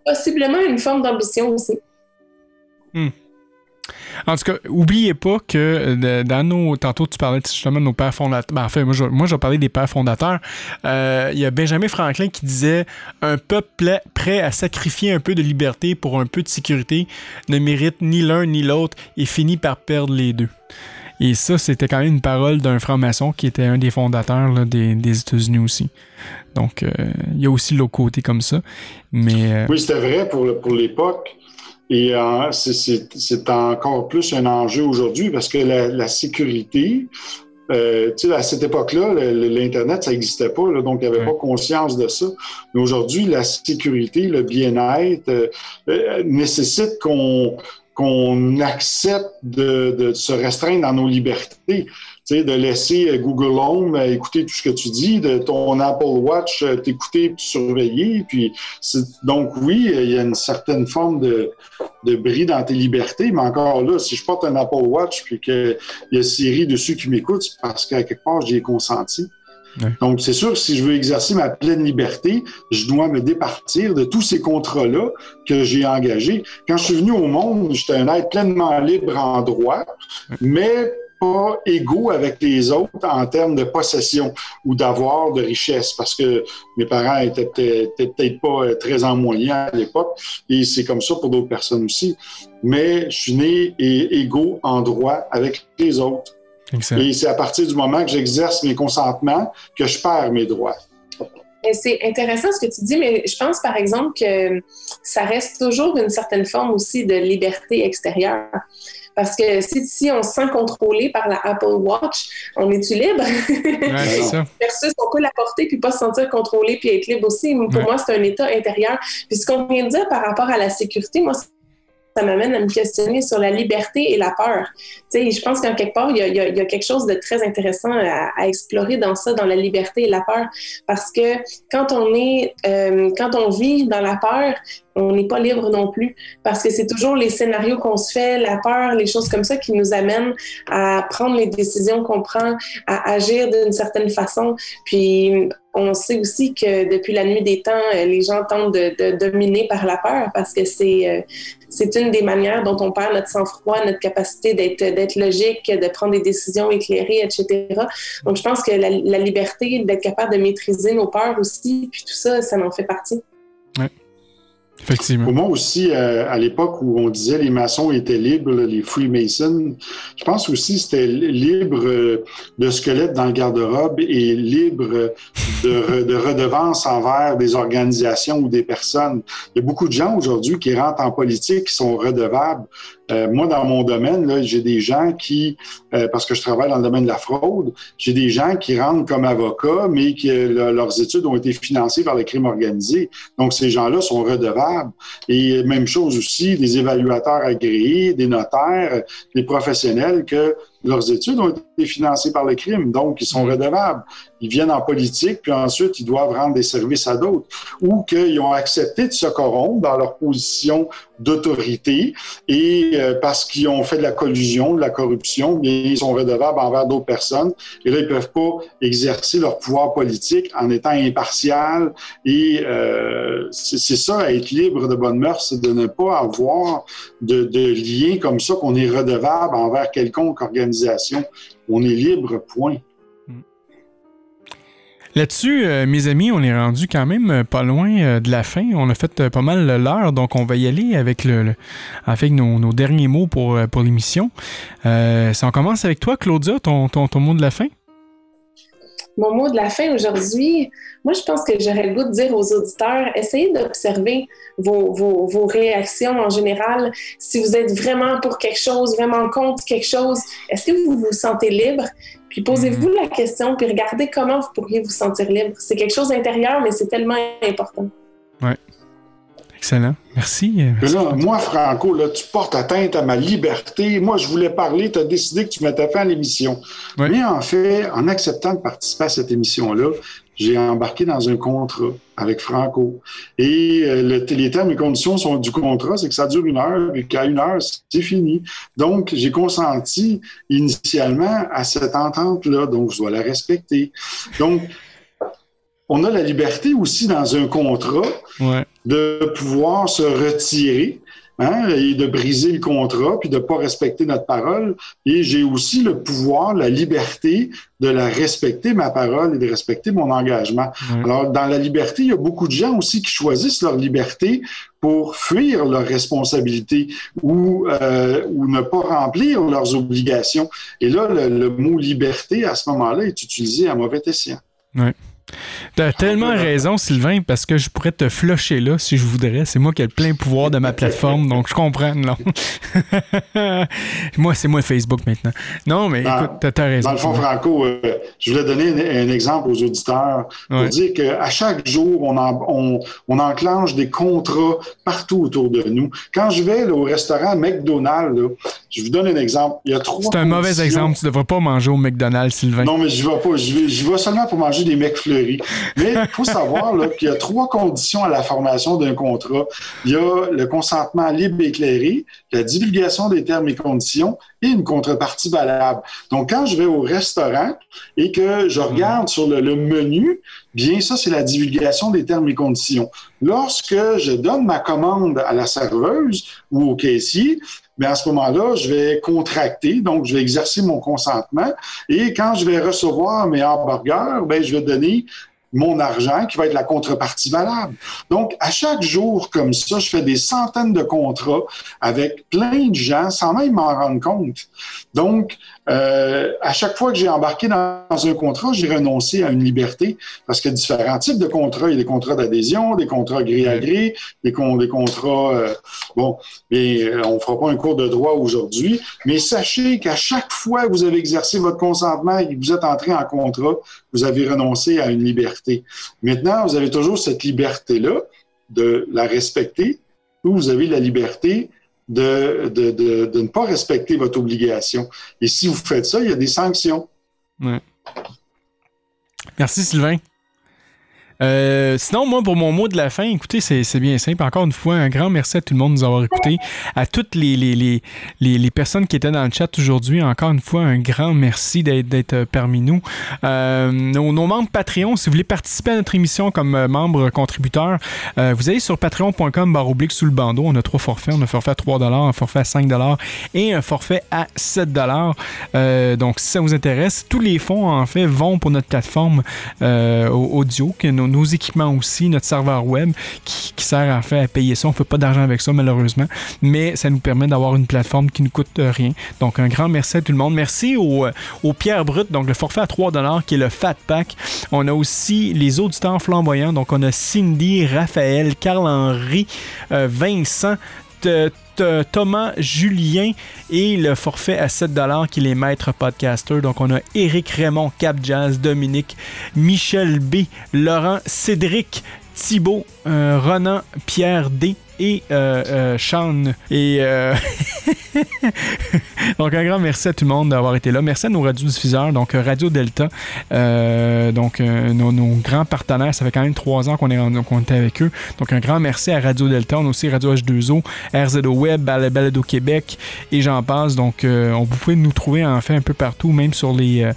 Possiblement une forme d'ambition aussi. Hmm. En tout cas, oubliez pas que euh, dans nos. Tantôt, tu parlais justement de nos pères fondateurs. Ben, moi, je, moi, parler des pères fondateurs. Euh, il y a Benjamin Franklin qui disait Un peuple prêt à sacrifier un peu de liberté pour un peu de sécurité ne mérite ni l'un ni l'autre et finit par perdre les deux. Et ça, c'était quand même une parole d'un franc-maçon qui était un des fondateurs des, États-Unis aussi. Donc, euh, il y a aussi l'autre côté comme ça. Mais, Oui, c'était vrai pour, pour l'époque. Et euh, c'est encore plus un enjeu aujourd'hui parce que la, la sécurité, euh, tu sais, à cette époque-là, l'Internet, ça n'existait pas, donc il n'y avait pas conscience de ça. Mais aujourd'hui, la sécurité, le bien-être euh, euh nécessite qu'on qu'on accepte de, de, se restreindre dans nos libertés de laisser euh, Google Home euh, écouter tout ce que tu dis, de ton Apple Watch euh, t'écouter, surveiller. Puis donc oui, il y a une certaine forme de, de bris dans tes libertés, mais encore là, si je porte un Apple Watch puis qu'il y a Siri dessus qui m'écoute, c'est parce qu'à quelque part, j'y ai consenti. Donc, c'est sûr que si je veux exercer ma pleine liberté, je dois me départir de tous ces contrats-là que j'ai engagés. Quand je suis venu au monde, j'étais un être pleinement libre en droit, mais pas égaux avec les autres en termes de possession ou d'avoir de richesse parce que mes parents étaient peut-être pas très en moyen à l'époque et c'est comme ça pour d'autres personnes aussi. Mais je suis né et égaux en droit avec les autres. Et c'est à partir du moment que j'exerce mes consentements que je perds mes droits. C'est intéressant ce que tu dis, mais je pense par exemple que ça reste toujours une certaine forme aussi de liberté extérieure. Parce que si, on se sent contrôlé par la Apple Watch, on est-tu libre? Ouais, ça. Versus on peut la porter puis pas se sentir contrôlé puis être libre aussi. Pour moi, c'est un état intérieur. Puis ce qu'on vient de dire par rapport à la sécurité, moi, ça m'amène à me questionner sur la liberté et la peur. Je pense qu'en quelque part, il y, a, quelque chose de très intéressant à, explorer dans ça, dans la liberté et la peur, parce que quand on est, euh, quand on vit dans la peur, on n'est pas libre non plus parce que c'est toujours les scénarios qu'on se fait, la peur, les choses comme ça qui nous amènent à prendre les décisions qu'on prend, à agir d'une certaine façon. Puis on sait aussi que depuis la nuit des temps, les gens tentent de, dominer par la peur parce que c'est euh, c'est une des manières dont on perd notre sang-froid, notre capacité d'être logique, de prendre des décisions éclairées, etc. Donc je pense que la, la liberté d'être capable de maîtriser nos peurs aussi, puis tout ça, ça en fait partie. Effectivement. Pour moi aussi, euh, à l'époque où on disait les maçons étaient libres, les Freemasons, je pense aussi c'était libre euh, de squelettes dans le garde-robe et libre de, de redevances envers des organisations ou des personnes. Il y a beaucoup de gens aujourd'hui qui rentrent en politique qui sont redevables euh, moi, dans mon domaine, j'ai des gens qui, euh, parce que je travaille dans le domaine de la fraude, j'ai des gens qui rentrent comme avocats, mais qui leurs études ont été financées par le crime organisé. Donc, ces gens-là sont redevables. Et même chose aussi, des évaluateurs agréés, des notaires, des professionnels que leurs études ont été financées par le crime, donc ils sont mm. redevables. Ils viennent en politique, puis ensuite ils doivent rendre des services à d'autres, ou qu'ils ont accepté de se corrompre dans leur position d'autorité, et euh, parce qu'ils ont fait de la collusion, de la corruption, bien, ils sont redevables envers d'autres personnes, et là, ils peuvent pas exercer leur pouvoir politique en étant impartial, et euh, c'est ça, être libre de bonne mœurs, c'est de ne pas avoir de, de lien comme ça qu'on est redevable envers quelconque on est libre, point. Là-dessus, euh, mes amis, on est rendu quand même euh, pas loin euh, de la fin. On a fait pas mal l'heure, donc on va y aller avec, nos, derniers mots pour, l'émission. si on commence avec toi, Claudia, ton, ton mot de la fin? Mon mot de la fin aujourd'hui, moi, je pense que j'aurais le goût de dire aux auditeurs, essayez d'observer vos, vos, vos, réactions en général. Si vous êtes vraiment pour quelque chose, vraiment contre quelque chose, est-ce que vous vous sentez libre? Puis posez-vous la question, puis regardez comment vous pourriez vous sentir libre. C'est quelque chose d'intérieur, mais c'est tellement important. Excellent. Merci. moi, Franco, là, tu portes atteinte à ma liberté. Moi, je voulais parler, tu as décidé que tu m'étais fait à l'émission. Mais en fait, en acceptant de participer à cette émission-là, j'ai embarqué dans un contrat avec Franco. Et euh, les termes et conditions sont du contrat, c'est que ça dure une heure et qu'à une heure, c'est fini. Donc, j'ai consenti initialement à cette entente-là, donc je dois la respecter. Donc, on a la liberté aussi dans un contrat de pouvoir se retirer hein, et de briser le contrat, puis de ne pas respecter notre parole. Et j'ai aussi le pouvoir, la liberté de la respecter, ma parole, et de respecter mon engagement. Alors, dans la liberté, il y a beaucoup de gens aussi qui choisissent leur liberté pour fuir leurs responsabilités ou, euh, ou ne pas remplir leurs obligations. Et là, le, le mot liberté, à ce moment-là, est utilisé à mauvais escient. Ouais. T'as tellement raison, Sylvain, parce que je pourrais te flusher là si je voudrais. C'est moi qui ai le plein pouvoir de ma plateforme, donc je comprends, non? moi, c'est moi Facebook maintenant. Non, mais écoute, t'as raison. Dans le fond, Franco, euh, je voulais donner un, exemple aux auditeurs pour dire qu'à chaque jour, on, on, on, enclenche des contrats partout autour de nous. Quand je vais au restaurant McDonald's, je vous donne un exemple. Il y a trois. C'est un mauvais exemple. Tu ne devrais pas manger au McDonald's, Sylvain. Non, mais je vais pas. Je vais, vais seulement pour manger des McFlurry mais il faut savoir qu'il y a trois conditions à la formation d'un contrat. Il y a le consentement libre et éclairé, la divulgation des termes et conditions et une contrepartie valable. Donc, quand je vais au restaurant et que je regarde sur le, menu, bien ça, c'est la divulgation des termes et conditions. Lorsque je donne ma commande à la serveuse ou au caissier, mais à ce moment-là, je vais contracter, donc je vais exercer mon consentement. Et quand je vais recevoir mes hamburgers, ben, je vais donner mon argent qui va être la contrepartie valable. Donc, à chaque jour comme ça, je fais des centaines de contrats avec plein de gens sans même m'en rendre compte. Donc, euh, à chaque fois que j'ai embarqué dans, un contrat, j'ai renoncé à une liberté parce qu'il y a différents types de contrats. Il y a des contrats d'adhésion, des contrats gré à gré, des, contrats... Euh, bon, mais euh, on ne fera pas un cours de droit aujourd'hui, mais sachez qu'à chaque fois que vous avez exercé votre consentement et que vous êtes entré en contrat, vous avez renoncé à une liberté. Maintenant, vous avez toujours cette liberté-là de la respecter ou vous avez la liberté de, de, de, de, ne pas respecter votre obligation. Et si vous faites ça, il y a des sanctions. Merci Sylvain. Euh, sinon, moi, pour mon mot de la fin, écoutez, c'est bien simple. Encore une fois, un grand merci à tout le monde de nous avoir écoutés. À toutes les, les, les, les, personnes qui étaient dans le chat aujourd'hui, encore une fois, un grand merci d'être euh, parmi nous. Euh, nos, membres Patreon, si vous voulez participer à notre émission comme membre contributeur, vous allez sur patreon.com barre sous le bandeau. On a trois forfaits. On a un forfait à 3 un forfait à 5 et un forfait à 7 Donc, si ça vous intéresse, tous les fonds, en fait, vont pour notre plateforme audio que nous nos, équipements aussi, notre serveur web qui, sert fait à payer ça. On ne fait pas d'argent avec ça malheureusement, mais ça nous permet d'avoir une plateforme qui ne coûte rien. Donc un grand merci à tout le monde. Merci au, euh, Pierre Brut, donc le forfait à 3 qui est le Fat Pack. On a aussi les auditeurs flamboyants, donc on a Cindy, Raphaël, Carl-Henri, euh, Vincent, Thomas Julien et le forfait à 7 qui est les maîtres podcasters. Donc on a Eric Raymond, Cap Jazz, Dominique, Michel B, Laurent, Cédric, Thibault, euh, Ronan, Pierre D et euh, euh, Sean. Et euh, donc un grand merci à tout le monde d'avoir été là. Merci à nos radiodiffuseurs, donc Radio Delta, donc nos, grands partenaires. Ça fait quand même trois ans qu'on est contact avec eux. Donc un grand merci à Radio Delta. On a aussi Radio H2O, RZO Web, Balado Québec et j'en passe. Donc on, vous pouvez nous trouver en un peu partout, même sur les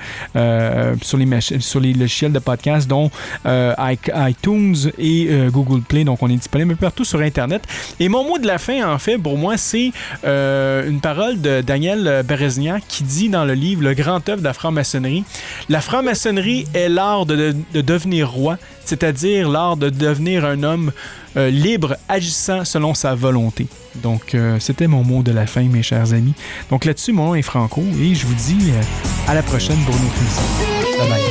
sur les sur les logiciels de podcast, dont iTunes et Google Play. Donc on est disponible un peu partout sur Internet. Et mon mot de la fin, en fait, pour moi, c'est euh, une parole de Daniel Berezniak qui dit dans le livre Le grand œuvre de la franc-maçonnerie La franc-maçonnerie est l'art de, devenir roi, c'est-à-dire l'art de devenir un homme euh, libre, agissant selon sa volonté. Donc, euh, c'était mon mot de la fin, mes chers amis. Donc, là-dessus, mon nom est Franco et je vous dis à la prochaine pour autre émission. Bye bye.